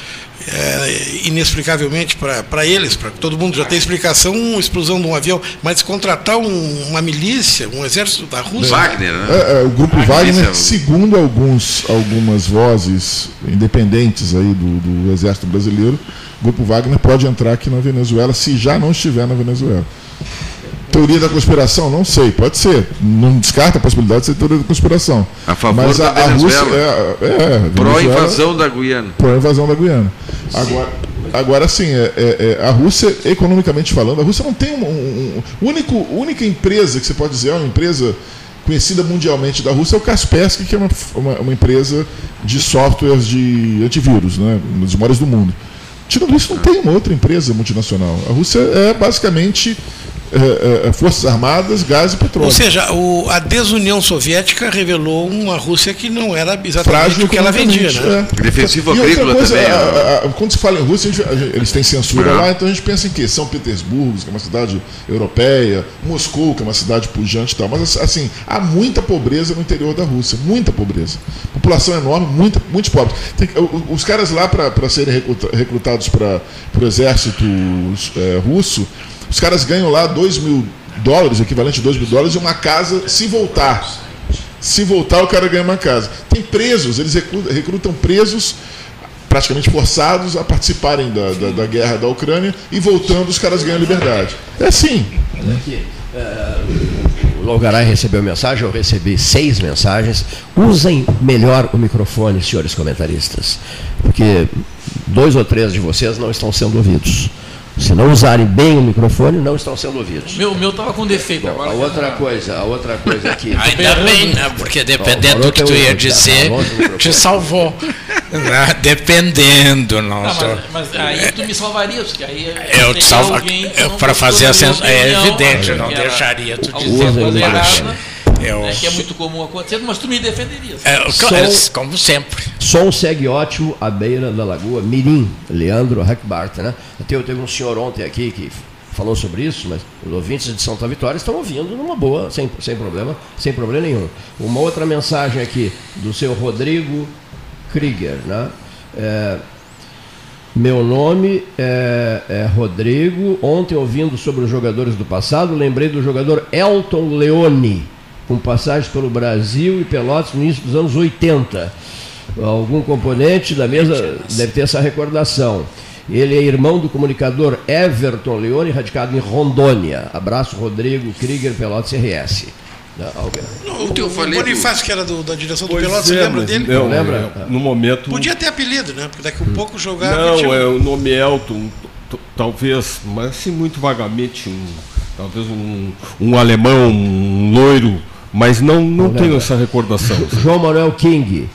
é, inexplicavelmente para eles, para todo mundo já tem explicação, uma explosão de um avião, mas contratar um- uma milícia, um exército da Rússia. Wagner, né? É, é, o grupo Ah, Wagner, isso é segundo alguns, algumas vozes independentes aí do, do Exército Brasileiro, grupo Wagner pode entrar aqui na Venezuela se já não estiver na Venezuela. Teoria da conspiração? Não sei, pode ser. Não descarta a possibilidade de ser teoria da conspiração. A favor Mas a, da a Rússia Venezuela. é, é, a Pró Venezuela- invasão da Guiana. Pró invasão da Guiana. Agora, agora sim, é, é, é, a Rússia, economicamente falando, a Rússia não tem um, um, um único, única empresa que você pode dizer, é uma empresa conhecida mundialmente da Rússia é o Kaspersky, que é uma, uma, uma empresa de softwares de antivírus, né, uma das maiores do mundo. Tirando isso, não tem uma outra empresa multinacional. A Rússia é basicamente é, é, Forças Armadas, gás e petróleo. Ou seja, o- a desunião soviética revelou uma Rússia que não era exatamente frágil o que ela vendia. Né? é. Defensivo E outra agrícola coisa, também. a- né? a- a- quando se fala em Rússia, a gente- eles têm censura É. lá, então a gente pensa em quê? São Petersburgo, que é uma cidade europeia, Moscou, que é uma cidade pujante e tal. Mas assim, há muita pobreza no interior da Rússia, muita pobreza. População enorme, muita, muitos pobres. Tem- os caras lá, para serem recruta- recrutados para o exército é, russo, os caras ganham lá 2 mil dólares, equivalente a 2 mil dólares, e uma casa se voltar. Se voltar, o cara ganha uma casa. Tem presos, eles recrutam, presos praticamente forçados a participarem da, da, da guerra da Ucrânia e voltando os caras ganham liberdade. É assim. Eh, o Logaray recebeu mensagem, eu recebi seis mensagens. Usem melhor o microfone, senhores comentaristas, porque dois ou três de vocês não estão sendo ouvidos. Se não usarem bem o microfone, não estão sendo ouvidos. Meu, meu tava com defeito Bom, agora. a outra coisa, a outra coisa aqui. Ainda bem, né? Porque dependendo Falou do que tu eu- ia dizer, te salvou. Né? Dependendo, não Não, mas, mas aí tu me salvaria, porque aí Eu tem te salvo não para fazer a censura. É evidente, eu achou não era deixaria tu dizer Usa Eu- né, que é muito comum acontecer, mas tu me defenderias. É, Som- claro, como sempre. Som segue ótimo à beira da lagoa Mirim, Leandro Hackbart, né? Teve, teve um senhor ontem aqui que falou sobre isso, mas os ouvintes de Santa Vitória estão ouvindo numa boa, sem, sem problema, sem problema nenhum. Uma outra mensagem aqui do seu Rodrigo Krieger, né? É, meu nome é, é Rodrigo. Ontem, ouvindo sobre os jogadores do passado, lembrei do jogador Elton Leone, com passagem pelo Brasil e Pelotas no início dos anos 80. Algum componente da mesa deve ter essa recordação. Ele é irmão do comunicador Everton Leone, radicado em Rondônia. Abraço, Rodrigo Krieger, Pelotas RS. Alguém- O, Ontem eu o falei do- Bonifácio, que era do- da direção do Pelotas, é, você lembra dele? não, Lembra? é, No momento. Podia ter apelido, né? Porque daqui a pouco jogava. Não, tinha um- é o nome Elton, t- talvez, mas assim muito vagamente, um, talvez um, um alemão, um loiro, Mas não, não tenho essa recordação. João Manuel King.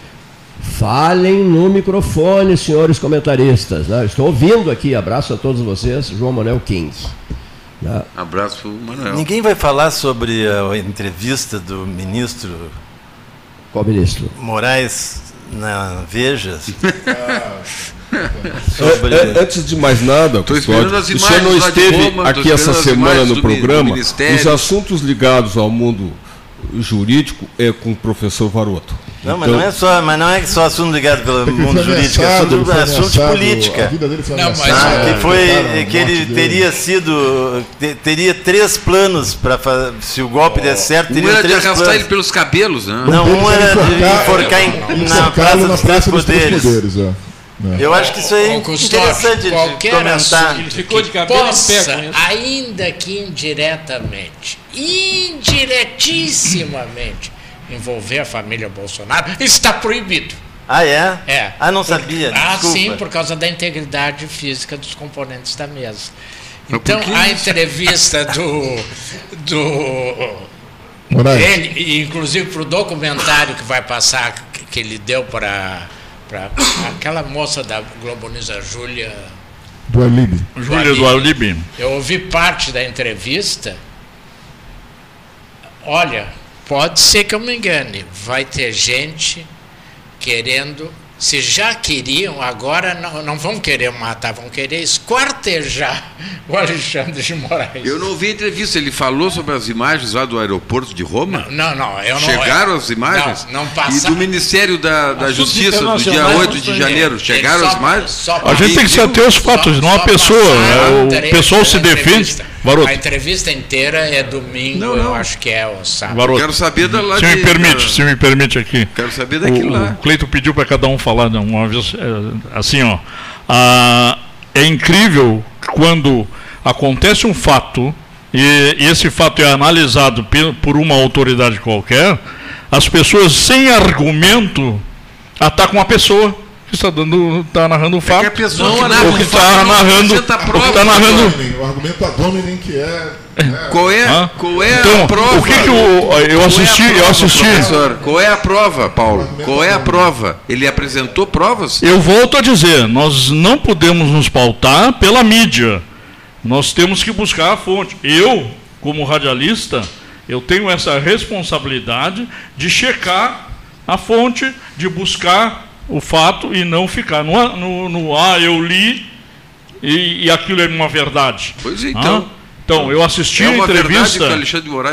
Falem no microfone, senhores comentaristas. Né? Estou ouvindo aqui. Abraço a todos vocês. João Manuel King. Né? Abraço para o Manuel. Ninguém vai falar sobre a entrevista do ministro. Qual ministro? Moraes na Veja. Sobre... É, é, antes de mais nada, Custódio, o senhor não esteve Roma, aqui essa semana no programa. Os assuntos ligados ao mundo jurídico é com o professor Varoto. Não, então, mas não é só, mas não é só assunto ligado pelo mundo jurídico, é assunto, é assunto de política. A vida dele foi não, mas, ah, que foi que ele teria sido teria três planos para se o golpe oh. der certo, teria um era três de arrastar planos. ele pelos cabelos, né? Não, um era de enforcar em, na Praça dos Três Poderes. poderes é. É. Eu acho que isso é interessante de comentar. Ficou de cabelo possa, ainda que indiretamente, indiretissimamente, envolver a família Bolsonaro, está proibido. Ah, é? É. Ah, não sabia. Ah, sim, por causa da integridade física dos componentes da mesa. Então, a entrevista do. do ele, inclusive para o documentário que vai passar, que ele deu para para aquela moça da Globo News, a Júlia. Do Alibi. Júlia do Alibi. Eu ouvi parte da entrevista. Olha, pode ser que eu me engane. Vai ter gente querendo se já queriam, agora não, não vão querer matar, vão querer esquartejar o Alexandre de Moraes. Eu não vi a entrevista, ele falou sobre as imagens lá do aeroporto de Roma? Não, não, eu não. Chegaram as imagens? Não, não passaram. E do Ministério da, da Justiça, do dia 8 de janeiro, chegaram só, as imagens? a gente tem que se ater aos fatos, não a pessoa. Né? O pessoal se defende. Baroto. A entrevista inteira é domingo, não, não. eu acho que é o sábado. Baroto. Quero saber da lá se de, me permite, se me permite aqui. Quero saber daquilo o, lá. O Cleito pediu para cada um falar uma vez, é, assim, ó. Ah, é incrível quando acontece um fato e esse fato é analisado por uma autoridade qualquer, as pessoas sem argumento atacam a pessoa que está dando, está narrando o fato. É que a pessoa não, que, o que está narrando, o que está narrando. O argumento ad hominem que é né? qual é, qual é então, a prova? O que, que o, eu assisti, é prova, eu assisti. Professor? Qual é a prova, Paulo? Qual é a prova? Ele apresentou provas? Eu volto a dizer, nós não podemos nos pautar pela mídia. Nós temos que buscar a fonte. Eu, como radialista, eu tenho essa responsabilidade de checar a fonte, de buscar o fato e não ficar no, no, no ah, eu li e, e, aquilo é uma verdade. Pois é, então. Ah? Então, eu assisti é a entrevista.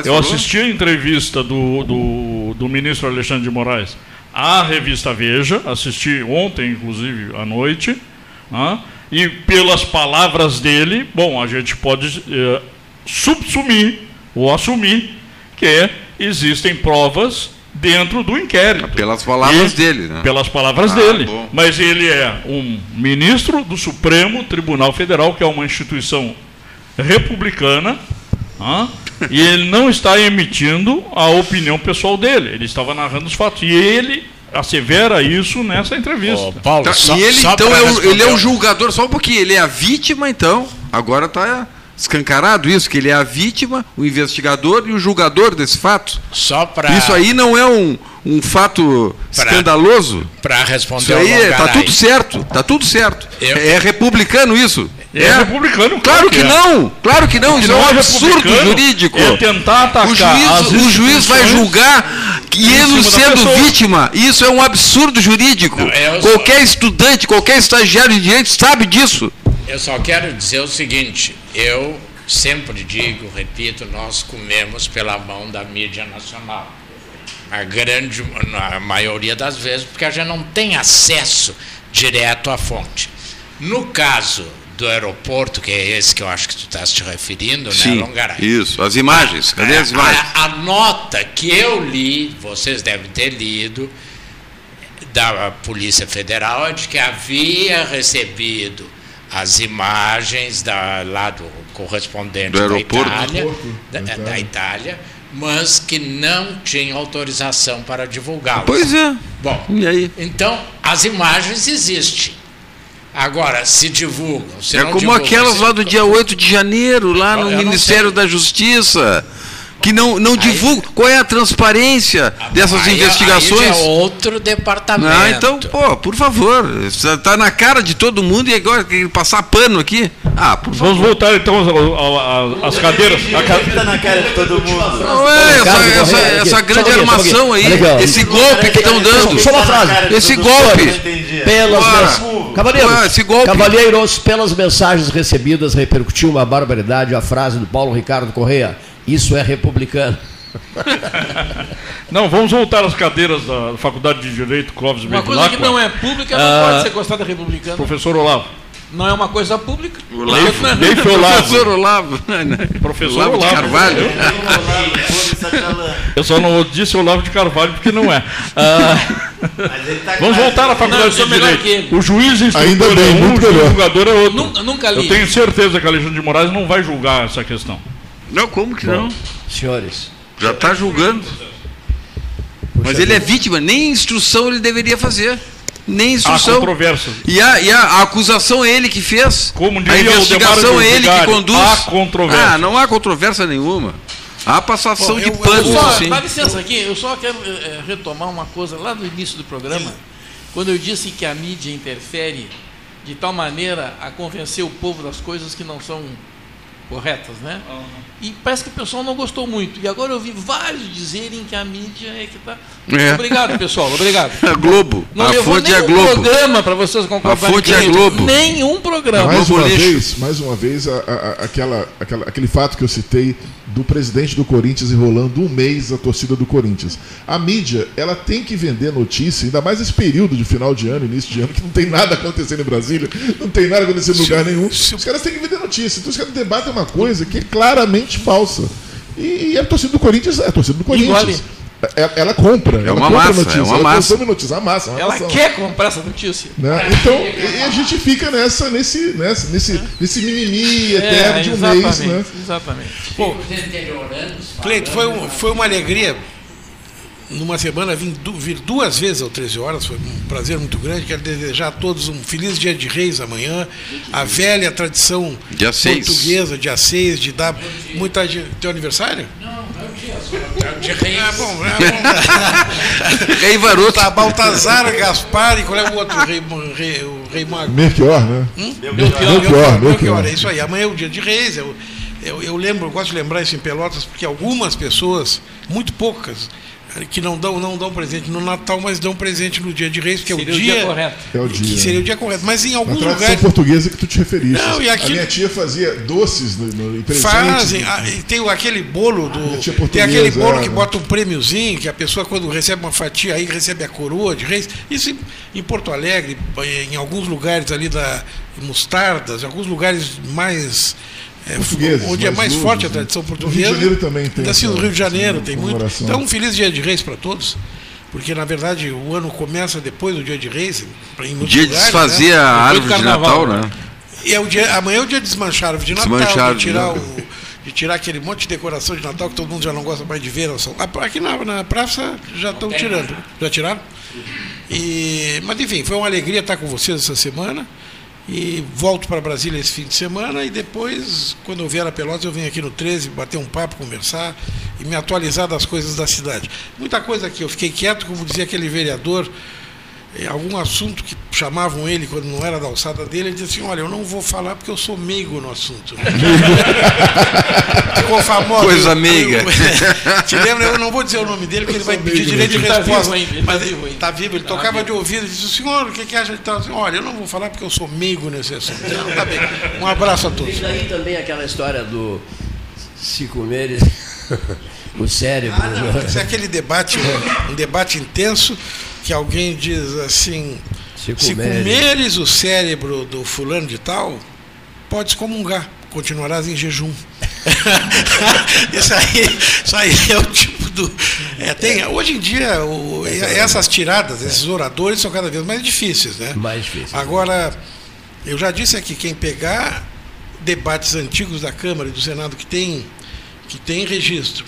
eu assisti a entrevista do, do, do, ministro Alexandre de Moraes à revista Veja, assisti ontem, inclusive, à noite, ah? e pelas palavras dele, bom, a gente pode eh, subsumir ou assumir que existem provas dentro do inquérito. Pelas palavras e, dele, né? Pelas palavras ah, dele. Bom. Mas ele é um ministro do Supremo Tribunal Federal, que é uma instituição republicana, ah, e ele não está emitindo a opinião pessoal dele. Ele estava narrando os fatos. E ele assevera isso nessa entrevista. Oh, Paulo, tá, só, e ele, então, é o, ele é o julgador, só um pouquinho. Ele é a vítima, então. Agora está escancarado isso, que ele é a vítima, o investigador e o julgador desse fato. Só para Isso aí não é um, um fato pra, escandaloso. Para responder isso aí está tudo certo, está tudo certo. Eu... É, é republicano isso. É, é republicano, claro, que, que é. não, claro que não, isso é um absurdo jurídico. É tentar atacar o juiz, o juiz vai julgar que ele sendo vítima, isso é um absurdo jurídico. Não, é, qualquer estudante, qualquer estagiário de direito sabe disso. Eu só quero dizer o seguinte: eu sempre digo, repito, nós comemos pela mão da mídia nacional. A grande, a maioria das vezes, porque a gente não tem acesso direto à fonte. No caso do aeroporto, que é esse que eu acho que tu estás te referindo, né, Sim, né, Longaray? Isso, as imagens, cadê as imagens? A, a, nota que eu li, vocês devem ter lido, da Polícia Federal, é de que havia recebido as imagens da, lá do correspondente do da Itália, da, da, Itália, mas que não tinha autorização para divulgá-las. Pois é. Bom, e aí? então as imagens existem. Agora, se divulgam. Se é como divulgam, aquelas lá do dia 8 de janeiro, lá no Ministério da Justiça que não, não divulgam. Qual é a transparência dessas Aí- investigações? aí é outro departamento. Ah, então, pô, por favor, está na cara de todo mundo e agora quer passar pano aqui? Ah, por favor. Vamos voltar então ao- ao- ao- às cadeiras. A ca- Está na cara de todo mundo. Não é essa, Ricardo, essa, essa aqui. grande armação aí, esse golpe que estão dando. Só uma frase. Esse golpe. Pelas. Cavaleiros, esse golpe. cavalheiros, pelas mensagens recebidas, repercutiu uma barbaridade a frase do Paulo Ricardo Correia. Isso é republicano. Não, vamos voltar às cadeiras da Faculdade de Direito Clóvis Uma coisa que não é pública não Ah, pode ser considerada republicana. Professor Olavo. Não é uma coisa pública. Olavo. Não é- Neif Olavo. Professor Olavo. Professor Olavo de Olavo. Carvalho. Eu só não disse Olavo de Carvalho porque não é. Ah, Mas ele tá vamos voltar à Não, Faculdade sou de Direito. O juiz instrutor Ainda é bem, um, muito o melhor. julgador é outro. Nunca, nunca li. Eu tenho certeza que Alexandre de Moraes não vai julgar essa questão. Não, como que não? Senhores, Já está julgando. Mas ele é vítima, nem instrução ele deveria fazer. Nem Há instrução. controvérsias. E a, e a, a acusação é ele que fez. Como a investigação é ele que conduz. há controvérsia. Ah, não há controvérsia nenhuma. Há passação Bom, de eu- eu pano, Só, sim. dá licença aqui, eu só quero eh, retomar uma coisa lá do início do programa, quando eu disse que a mídia interfere de tal maneira a convencer o povo das coisas que não são corretas, né? E parece que o pessoal não gostou muito. E agora eu vi vários dizerem que a mídia é que está. É. Obrigado, pessoal, obrigado. A Globo. Não a levou fonte é Globo. programa para vocês concordarem A fonte é. Globo. Nenhum programa. Mais uma vez, mais uma vez, a- a- a- aquela, aquela, aquele fato que eu citei do presidente do Corinthians enrolando um mês a torcida do Corinthians. A mídia, ela tem que vender notícia, ainda mais nesse período de final de ano, início de ano, que não tem nada acontecendo em Brasília, não tem nada acontecendo em lugar nenhum. Os caras têm que vender notícia. Então os caras debatem uma coisa que é claramente falsa. E, e a torcida do Corinthians é a torcida do Corinthians. Engole. Ela, ela compra. ela uma compra massa, notícia, é uma ela massa. consome notícia, é uma massa. é uma Ela quer comprar essa notícia. Né? Então, e a gente fica nessa, nesse, nessa, nesse, nesse mimimi eterno de um mês. É, exatamente, Né? exatamente. Interioranos Cleito, foi, um- foi uma alegria numa semana vir, du- vir duas vezes ao 13 horas, foi um prazer muito grande. Quero desejar a todos um feliz dia de reis amanhã. A velha tradição Dia seis. portuguesa, dia 6, de dar muita gente. Teu aniversário? De reis. Ah, bom, é bom. Rei Varoto. Tá, Baltazar, Gaspar e qual é o outro rei, rei, o rei mago? Melchior, né? Belchior, Belchior, Belchior, Belchior. é isso aí. Amanhã é o dia de reis. Eu, eu, eu lembro, eu gosto de lembrar isso em Pelotas, porque algumas pessoas, muito poucas, que não dão, não dão presente no Natal, mas dão presente no dia de reis, porque Seria é o o dia dia, correto. É o que dia. seria o dia correto. Mas em alguns lugares portuguesa que tu te referiste. Não, e A aquilo- minha tia fazia doces no, no, presente. fazem. ah, e tem aquele bolo do. Minha tia Tem aquele bolo é, que né? bota um prêmiozinho, que a pessoa, quando recebe uma fatia aí, recebe a coroa de reis. Isso em, em Porto Alegre, em alguns lugares ali da em Mostardas, em alguns lugares mais. É, Portugueses, onde é mais luzes, forte a né? tradição No Rio de portuguesa. Janeiro também tem Assim, no Rio de Janeiro tem muito. Então, um feliz dia de reis para todos. Porque, na verdade, o ano começa depois do dia de reis. Em muitos Dia de desfazer né? a árvore de Natal, né? E é o dia, amanhã é o dia de desmanchar a árvore de Natal, Desmanchar de tirar, de o, de tirar aquele monte de decoração de Natal que todo mundo já não gosta mais de ver. não são- Aqui na, na praça já estão tirando. Já tiraram? E, mas enfim, foi uma alegria estar com vocês essa semana. E volto para Brasília esse fim de semana e depois, quando eu vier a Pelotas, eu venho aqui no 13 bater um papo, conversar e me atualizar das coisas da cidade. Muita coisa aqui, eu fiquei quieto, como dizia aquele vereador, algum assunto que chamavam ele quando não era da alçada dele, ele dizia assim, olha, eu não vou falar porque eu sou meigo no assunto. Ficou famoso. Coisa Eu- meiga. eu- Te lembra? Eu não vou dizer o nome dele, porque ele vai pedir direito de Ele tá resposta. vivo ainda, ele mas tá ele vivo ainda. tá vivo, ele tocava de ouvido e disse, senhor, o que, que acha de tal? Assim, Olha, eu não vou falar porque eu sou meigo nesse assunto. Então, tá bem. Um abraço a todos. E daí também aquela história do se comeres o cérebro. Ah, não, né? é aquele debate, um debate intenso, que alguém diz assim, Se se comeres. o cérebro do fulano de tal, podes comungar, continuarás em jejum. isso, aí, isso aí é o tipo do. é, tem, hoje em dia, o- essas tiradas, esses oradores são cada vez mais difíceis, né? Mais difícil. Agora, eu já disse aqui, quem pegar debates antigos da Câmara e do Senado que tem, que tem registro,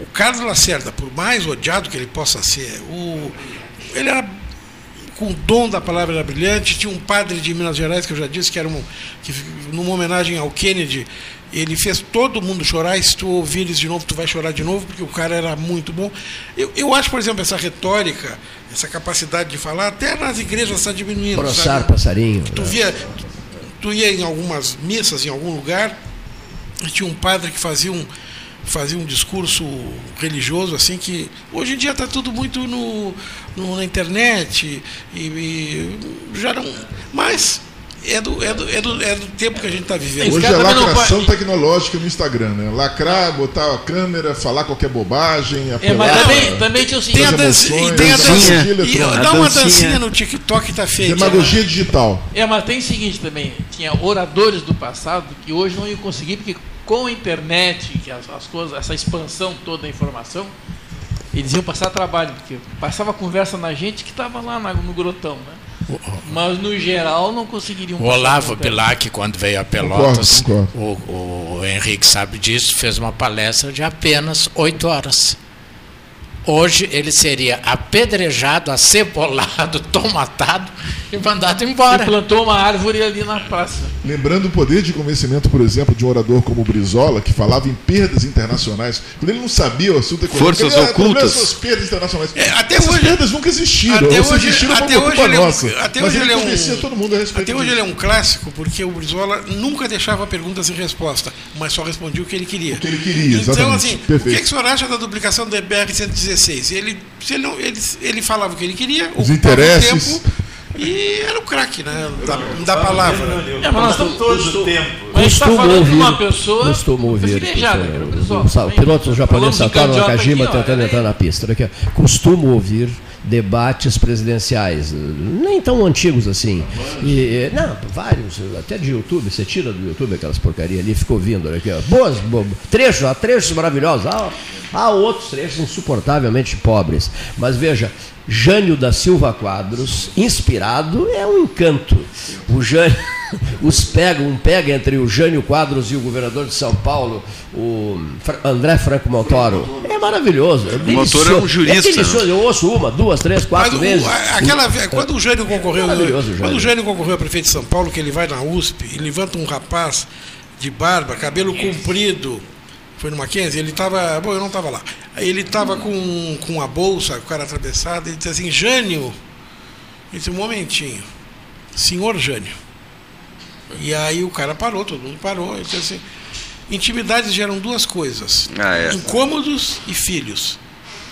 o Carlos Lacerda, por mais odiado que ele possa ser, o, ele era com o dom da palavra era brilhante. Tinha um padre de Minas Gerais, que eu já disse que era um, que, numa homenagem ao Kennedy, ele fez todo mundo chorar. E se tu ouvires de novo, tu vai chorar de novo, porque o cara era muito bom. Eu, eu acho, por exemplo, essa retórica, essa capacidade de falar, até nas igrejas está diminuindo. Brossar passarinho. Tu, né? via, tu ia em algumas missas, em algum lugar, e tinha um padre que fazia um fazia um discurso religioso assim que hoje em dia está tudo muito no, no, na internet e, e, já não mas é do, é, do, é, do, é do tempo que a gente está vivendo. Hoje é lacração tecnológica no Instagram, né? Lacrar, botar a câmera, falar qualquer bobagem, apelar, é, mas também, também tinha o seguinte, tem a dancinha, tem a dancinha, e, dá uma dancinha no TikTok tá feio. Demagogia digital. É, mas tem o seguinte também, tinha oradores do passado que hoje não iam conseguir porque com a internet, que as, as coisas, essa expansão toda da informação, eles iam passar trabalho, porque passava conversa na gente que estava lá no grotão, né? Mas no geral não conseguiriam. O Olavo Bilac, quando veio a Pelotas, concordo, concordo. O, o Henrique sabe disso, fez uma palestra de apenas oito horas. Hoje ele seria apedrejado, acebolado, tomatado e mandado embora. E plantou uma árvore ali na praça. Lembrando o poder de convencimento, por exemplo, de um orador como Brizola, que falava em perdas internacionais, quando ele não sabia o assunto econômico. Forças ele, ah, ocultas. Suas perdas internacionais. É, até Essas hoje, perdas nunca existiram. Até hoje, existiram até hoje ele nossa. É um, até hoje ele, é um, todo mundo a respeito Até hoje disso. ele é um clássico, porque o Brizola nunca deixava perguntas e resposta, mas só respondia o que ele queria. O que ele queria, então, exatamente. assim, Perfeito. o que, é que o senhor acha da duplicação do BR-116? Ele, ele, não, ele, ele falava o que ele queria, Os interesses. tempo, e era o craque, né? Da, da palavra. É, mas nós estamos todo o tempo. Mas gente está falando ouvir, de uma pessoa costumo ouvir, privilegiada, o piloto japonês Satoru Nakajima tentando entrar na pista. Costumo ouvir debates presidenciais, nem tão antigos assim. E, não, vários, até de YouTube, você tira do YouTube aquelas porcarias ali, ficou ouvindo aqui, ó, boas, boas, trechos, trechos maravilhosos, há, há outros trechos insuportavelmente pobres. Mas veja, Jânio da Silva Quadros, inspirado, é um encanto. O Jânio, os pega, um pega entre o Jânio Quadros e o governador de São Paulo, o André Franco Montoro. É maravilhoso. É o Montoro é um jurista. É Eu ouço uma, duas, três, quatro Mas, vezes. aquela, quando o Jânio concorreu, é quando o Jânio concorreu a prefeito de São Paulo, que ele vai na USP e levanta um rapaz de barba, cabelo comprido, foi no Mackenzie, ele estava. Bom, eu não estava lá. Ele estava com, com a bolsa, o cara atravessado, e disse assim, Jânio. Ele disse, um momentinho. Senhor Jânio. E aí o cara parou, todo mundo parou. Disse assim, intimidades geram duas coisas. Ah, é. Incômodos e filhos.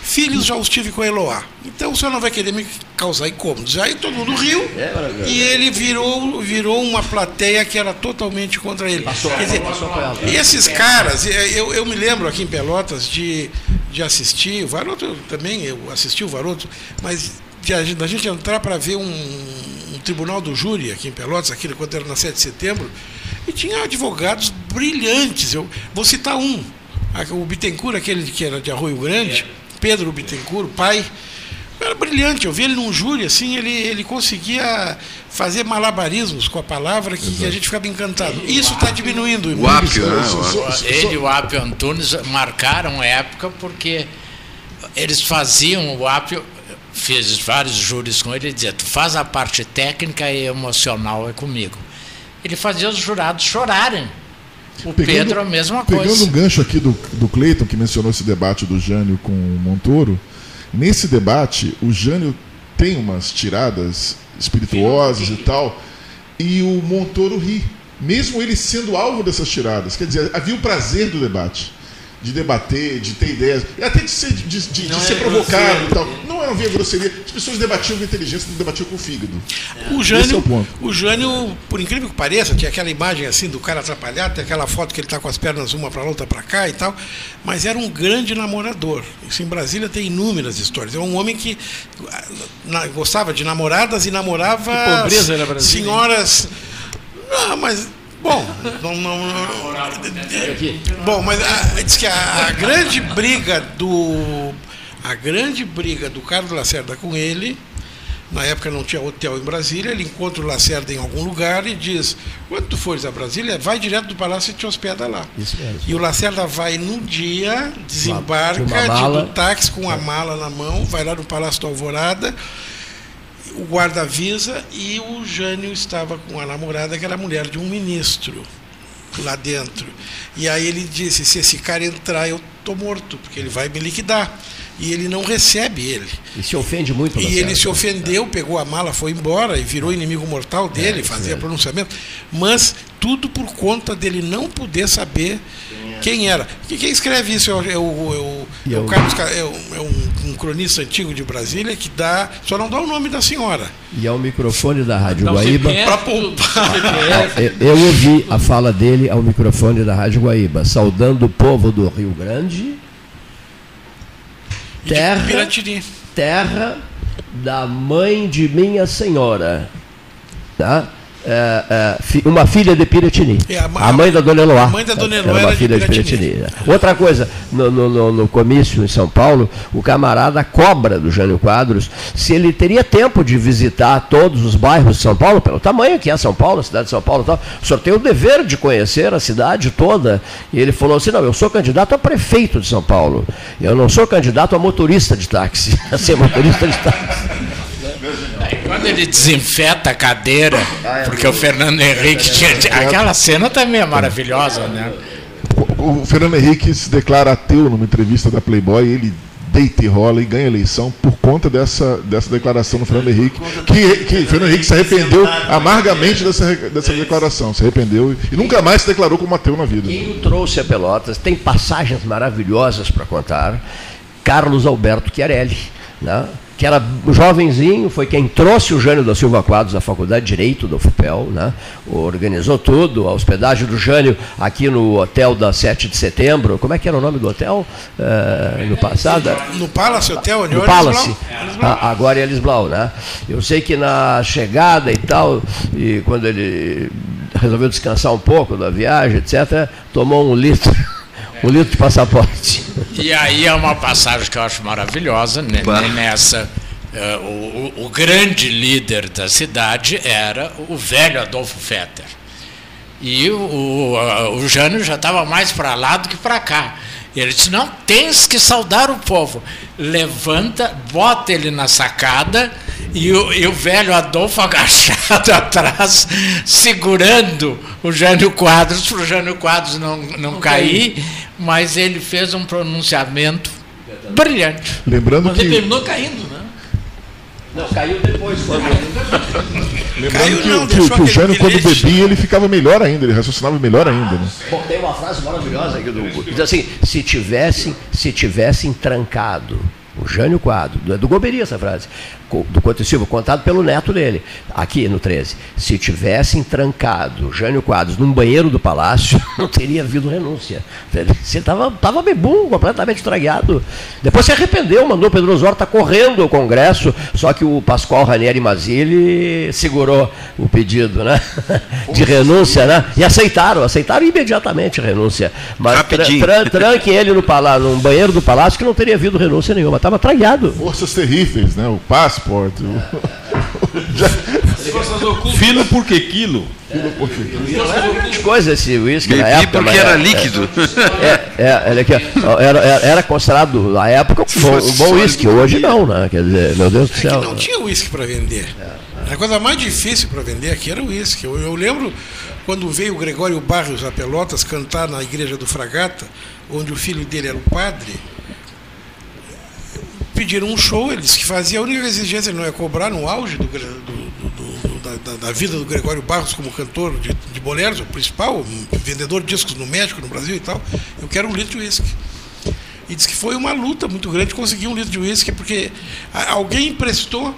Filhos já os tive com a Eloá. Então o senhor não vai querer me causar incômodos. Aí todo mundo riu é, e ele virou, virou uma plateia que era totalmente contra ele. Passou, Quer dizer, passou e esses caras, eu, eu me lembro aqui em Pelotas de, de assistir, o Varoto também, eu assisti o Varoto, mas de, da gente entrar para ver um, tribunal do júri aqui em Pelotas, aqui quando era na 7 de setembro, e tinha advogados brilhantes. Eu vou citar um, o Bittencourt, aquele que era de Arroio Grande. É Pedro Bittencourt, pai, era brilhante. Eu vi ele num júri, assim, ele, ele conseguia fazer malabarismos com a palavra que, que a gente ficava encantado. Isso está diminuindo. O Apio, né? Ele e o Apio Antunes marcaram época porque eles faziam, o Apio fez vários júris com ele, e dizia, tu faz a parte técnica e emocional é comigo. Ele fazia os jurados chorarem. O pegando, Pedro a mesma coisa. Pegando um gancho aqui do, do Cleiton, que mencionou esse debate do Jânio com o Montoro, nesse debate, o Jânio tem umas tiradas espirituosas e tal, e o Montoro ri, mesmo ele sendo alvo dessas tiradas. Quer dizer, havia o prazer do debate de debater, de ter ideias, e até de ser, de, de, de ser é provocado e tal. Não era via grosseria. As pessoas debatiam com inteligência, não debatiam com o fígado. O Jânio, é o, ponto. o Jânio, por incrível que pareça, tinha aquela imagem assim do cara atrapalhado, tem aquela foto que ele está com as pernas uma para outra para cá e tal, mas era um grande namorador. Isso em Brasília tem inúmeras histórias. É um homem que ah, na, gostava de namoradas e namorava que pobreza era Brasília, senhoras. Não, mas Bom, não, não, não, bom, mas a, diz que a, a, grande briga do a grande briga do Carlos Lacerda com ele, na época não tinha hotel em Brasília, ele encontra o Lacerda em algum lugar e diz: quando tu fores a Brasília, vai direto do palácio e te hospeda lá. E o Lacerda vai num dia, desembarca de, do táxi com a mala na mão, vai lá no Palácio da Alvorada o guarda avisa e o Jânio estava com a namorada, que era a mulher de um ministro lá dentro. E aí ele disse: se esse cara entrar, eu estou morto, porque ele vai me liquidar. E ele não recebe ele. E se ofende muito. E ele se ofendeu, pegou a mala, foi embora e virou inimigo mortal dele, é, fazia pronunciamento. Mas tudo por conta dele não poder saber quem era. Quem escreve isso é o, é o, é o, Carlos, é, um, um, cronista antigo de Brasília que dá, só não dá o nome da senhora. E é o microfone da Rádio Guaíba. Para poupar. Eu ouvi a fala dele ao microfone da Rádio Guaíba, saudando o povo do Rio Grande terra, terra da mãe de minha senhora. Tá? É, é, uma filha de Piratini. É, a, a, mãe da Dona Eloá. A mãe da Dona Eloá era uma filha de Piratini. De Piratini. Outra coisa, no, no, no, comício em São Paulo, o camarada cobra do Jânio Quadros se ele teria tempo de visitar todos os bairros de São Paulo, pelo tamanho que é São Paulo, a cidade de São Paulo tal. O senhor tem o dever de conhecer a cidade toda. E ele falou assim: não, eu sou candidato a prefeito de São Paulo. Eu não sou candidato a motorista de táxi, a ser motorista de táxi. Quando ele desinfeta a cadeira, ah, é porque o Fernando Henrique tinha. Aquela cena também é maravilhosa, né? O, o Fernando Henrique se declara ateu numa entrevista da Playboy, ele deita e rola e ganha eleição por conta dessa, dessa declaração do Fernando Henrique, que, que Fernando Henrique se arrependeu amargamente dessa, dessa declaração, se arrependeu e nunca mais se declarou como ateu na vida. Quem o trouxe a Pelotas tem passagens maravilhosas para contar, Carlos Alberto Chiarelli, né? Que era jovenzinho, foi quem trouxe o Jânio da Silva Quadros à Faculdade de Direito da UFPEL, né? organizou tudo, a hospedagem do Jânio aqui no hotel da 7 de setembro. Como é que era o nome do hotel uh, no passado? No Palace Hotel, no Palace. Ah, agora é Elis Blau, né? Eu sei que na chegada e tal, e quando ele resolveu descansar um pouco da viagem, etc., tomou um litro o litro de passaporte. E aí é uma passagem que eu acho maravilhosa, né? nessa. Uh, o, o, grande líder da cidade era o velho Adolfo Fetter. E o, o, o Jânio já estava mais para lá do que para cá. E ele disse: Não, tens que saudar o povo. Levanta, bota ele na sacada e o, e o velho Adolfo agachado atrás, segurando o Jânio Quadros, para o Jânio Quadros não, não, não cair, mas ele fez um pronunciamento brilhante. Lembrando mas que. ele terminou caindo, né? Não, caiu depois. Lembrando caiu, que, não, que, que o Jânio, quando bebia, ele ficava melhor ainda, ele raciocinava melhor ainda. Né? Bom, tem uma frase maravilhosa aqui do Hugo. Diz assim: se tivessem, se tivessem trancado o Jânio Quadro, é do Goberi essa frase do Couto Silva, contado pelo neto dele, aqui no 13. Se tivessem trancado Jânio Quadros num banheiro do palácio, não teria havido renúncia. Você estava tava bebum, completamente estragado. Depois se arrependeu, mandou o Pedro Osório estar tá correndo ao Congresso, só que o Pascoal Ranieri Mazzilli segurou o pedido né? de renúncia, né? E aceitaram, aceitaram imediatamente a renúncia. Mas tra, tra, tranquem ele no palácio, num banheiro do palácio que não teria havido renúncia nenhuma, estava tragado. Forças terríveis, né? O passo passaporte. Fino porque quilo. Fino porque quilo. Era grande coisa esse uísque na época. porque era, líquido. É, é, é, era, era, considerado, na época, um bom uísque. Hoje não, né? Quer dizer, meu Deus do céu. não tinha uísque para vender. A coisa mais difícil para vender aqui era o uísque. Eu, eu lembro quando veio o Gregório Barros a Pelotas cantar na igreja do Fragata, onde o filho dele era o padre pediram um show, ele disse que fazia, a única exigência não é cobrar no auge do, do, do, da, da, vida do Gregório Barros como cantor de, de boleros, o principal, vendedor de discos no México, no Brasil e tal, eu quero um litro de uísque. E disse que foi uma luta muito grande conseguir um litro de uísque, porque alguém emprestou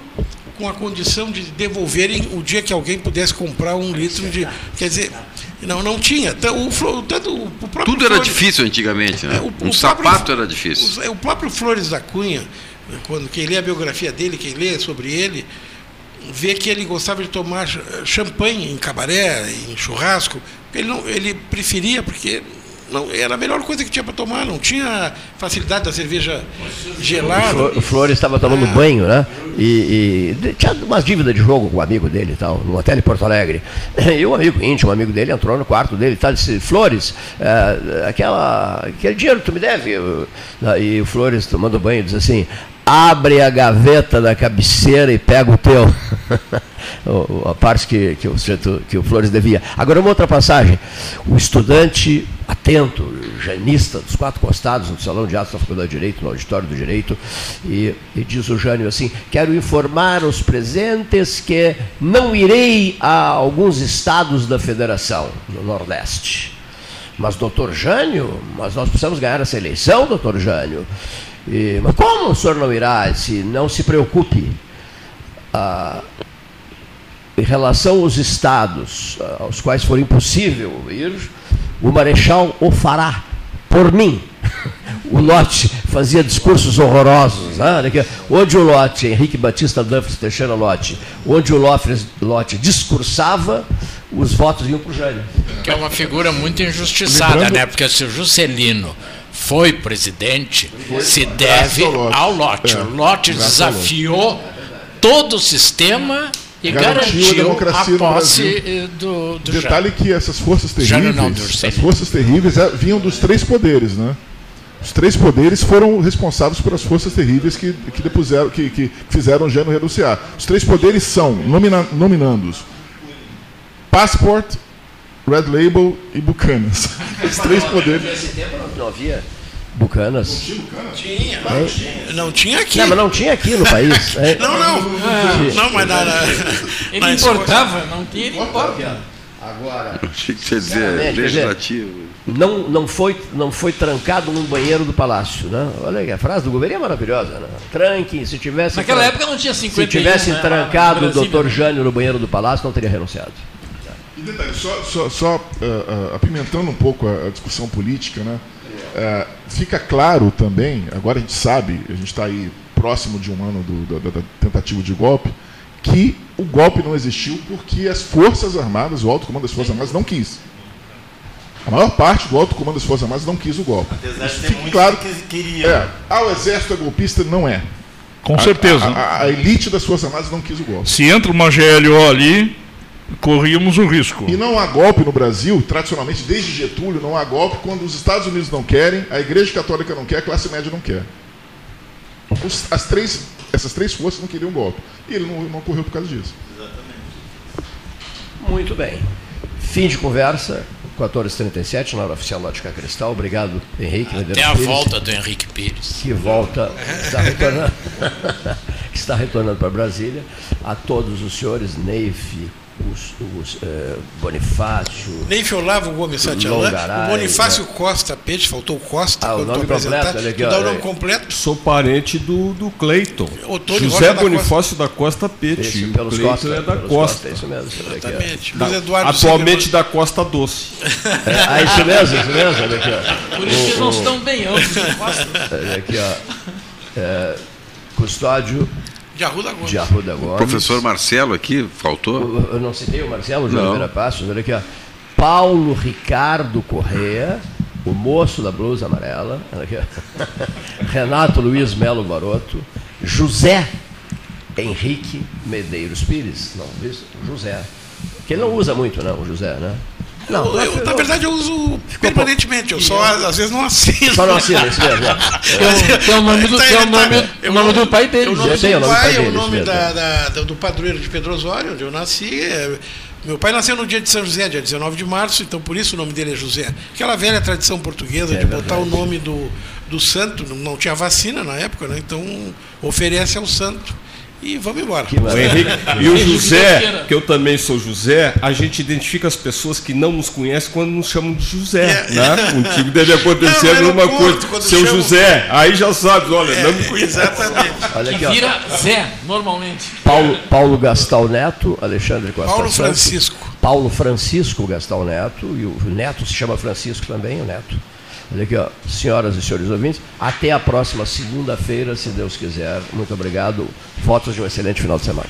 com a condição de devolverem o dia que alguém pudesse comprar um litro de. Quer dizer, não, não tinha. O, tanto, o Tudo era Flores, difícil antigamente, né? É, o, um o sapato próprio, era difícil. O, o, próprio Flores da Cunha, quando quem lê a biografia dele, quem lê sobre ele, vê que ele gostava de tomar champanhe em cabaré, em churrasco. Ele, não, ele preferia, porque não, era a melhor coisa que tinha para tomar, não tinha facilidade da cerveja gelada. O Flores estava tomando ah. banho, né? E, e, tinha umas dívidas de jogo com o amigo dele e tal, no hotel em Porto Alegre. E o amigo íntimo, um amigo dele, entrou no quarto dele e tal, disse, Flores, é, aquela, aquele dinheiro que tu me deve. E o Flores tomando banho diz assim, abre a gaveta da cabeceira e pega o teu. a parte que, que, o, que o Flores devia. Agora, uma outra passagem. O estudante atento, janista dos quatro costados, no Salão de Atos da Faculdade de Direito, no Auditório do Direito, e, e diz o Jânio assim: Quero informar os presentes que não irei a alguns estados da federação, no Nordeste. Mas, doutor Jânio, mas nós precisamos ganhar essa eleição, doutor Jânio. E, mas como o senhor não irá? Se não se preocupe. Ah, em relação aos estados ah, aos quais for impossível ir, o Marechal o fará por mim. O Lote fazia discursos horrorosos. Né? Onde o Lote, Henrique Batista Danfres Teixeira Lote, onde o Lote discursava, os votos iam para o Jânio. Que é uma figura muito injustiçada, Lembrando... né? Porque se o Juscelino foi presidente, foi se deve ao Lote. É, o Lote desafiou todo o sistema e garantiu, garantiu a democracia a posse do, do Detalhe que essas forças terríveis, não, as forças terríveis é, vinham dos três poderes, né? Os três poderes foram responsáveis pelas forças terríveis que, que, depuseram, que, que fizeram o Gênero renunciar. Os três poderes são, nomina, nominando-os, Passport, Red Label e Bucanas. Os três poderes. Nesse tempo não havia Bucanas? Tinha, não tinha. Não tinha aqui. Não, mas não tinha aqui no país. É. Não, não. É. Não, mas na, na, Ele na importava, não tinha, ele importa. Agora. Achei que você dizer legislativo. Não, não, foi, não foi trancado num banheiro do palácio. Né? Olha aí, a frase do governo é maravilhosa. Né? Tranque, se tivesse. Naquela época não tinha 50 Se tivesse né? trancado o doutor Jânio no banheiro do palácio, não teria renunciado. Detalhe, só, só, só uh, uh, apimentando um pouco a, a discussão política, né? É, fica claro também, agora a gente sabe, a gente está aí próximo de um ano do, da, da, tentativa de golpe, que o golpe não existiu porque as Forças Armadas, o alto comando das Forças Armadas, não quis. A maior parte do alto comando das Forças Armadas não quis o golpe. Apesar de ter claro que queria. É, ah, o exército é golpista, não é. Com a, certeza. A, a, a, elite das Forças Armadas não quis o golpe. Se entra uma GLO ali, corríamos o risco. E não há golpe no Brasil, tradicionalmente, desde Getúlio, não há golpe quando os Estados Unidos não querem, a Igreja Católica não quer, a classe média não quer. Os, as três, essas três forças não queriam golpe. E ele não, não ocorreu por causa disso. Exatamente. Muito bem. Fim de conversa. 14h37, na hora oficial Lógica Cristal. Obrigado, Henrique. Até a Pires, volta do Henrique Pires. Que volta, está retornando, está retornando para Brasília. A todos os senhores, Neif, os, os uh, Bonifácio. Neif Olavo Gomes Satialã. O Bonifácio né? Costa Peixe, faltou Costa. Ah, o nome completo, olha aqui, dá o nome completo. Sou parente do, do Cleiton. José Bonifácio da Costa, da Costa Peixe. o Cleiton Costa, é da Costa. Costa. Isso mesmo. Exatamente. Da, atualmente da Costa Doce. É, ah, isso mesmo, isso mesmo. Olha aqui, ó. Por isso que eles não estão bem antes de Costa. Olha aqui, ó. É, custódio de Arruda Gomes. De Arruda Gomes. O professor Marcelo aqui, faltou? Eu, eu não citei o Marcelo, o João Oliveira Passos, olha aqui, ó. Paulo Ricardo Correa, o moço da blusa amarela, aqui, Renato Luiz Melo Baroto, José Henrique Medeiros Pires, não, José, que ele não usa muito, não, o José, né? Não, eu, eu, na verdade eu uso permanentemente, eu só às vezes não assino. Só não assino, isso mesmo. Tem o nome do, tem o nome, o nome do pai dele. O nome do pai, o nome da, da, do padroeiro de Pedro Osório, onde eu nasci. É, meu pai nasceu no dia de São José, dia 19 de março, então por isso o nome dele é José. Aquela velha tradição portuguesa é, de botar o nome do, do santo, não tinha vacina na época, né? então oferece ao santo e vamos embora. O Henrique, e o José, que eu também sou José, a gente identifica as pessoas que não nos conhecem quando nos chamam de José. É, né? Contigo deve acontecer não, a mesma coisa. Seu chamo... José, aí já sabe, olha, é, não me conhece. Exatamente. Olha aqui, vira Zé, normalmente. Paulo, Paulo Gastal Neto, Alexandre Costa Paulo Francisco. Paulo Francisco Gastal Neto, e o Neto se chama Francisco também, o Neto. Olha aqui, ó, senhoras e senhores ouvintes, até a próxima segunda-feira, se Deus quiser. Muito obrigado. Votos de um excelente final de semana.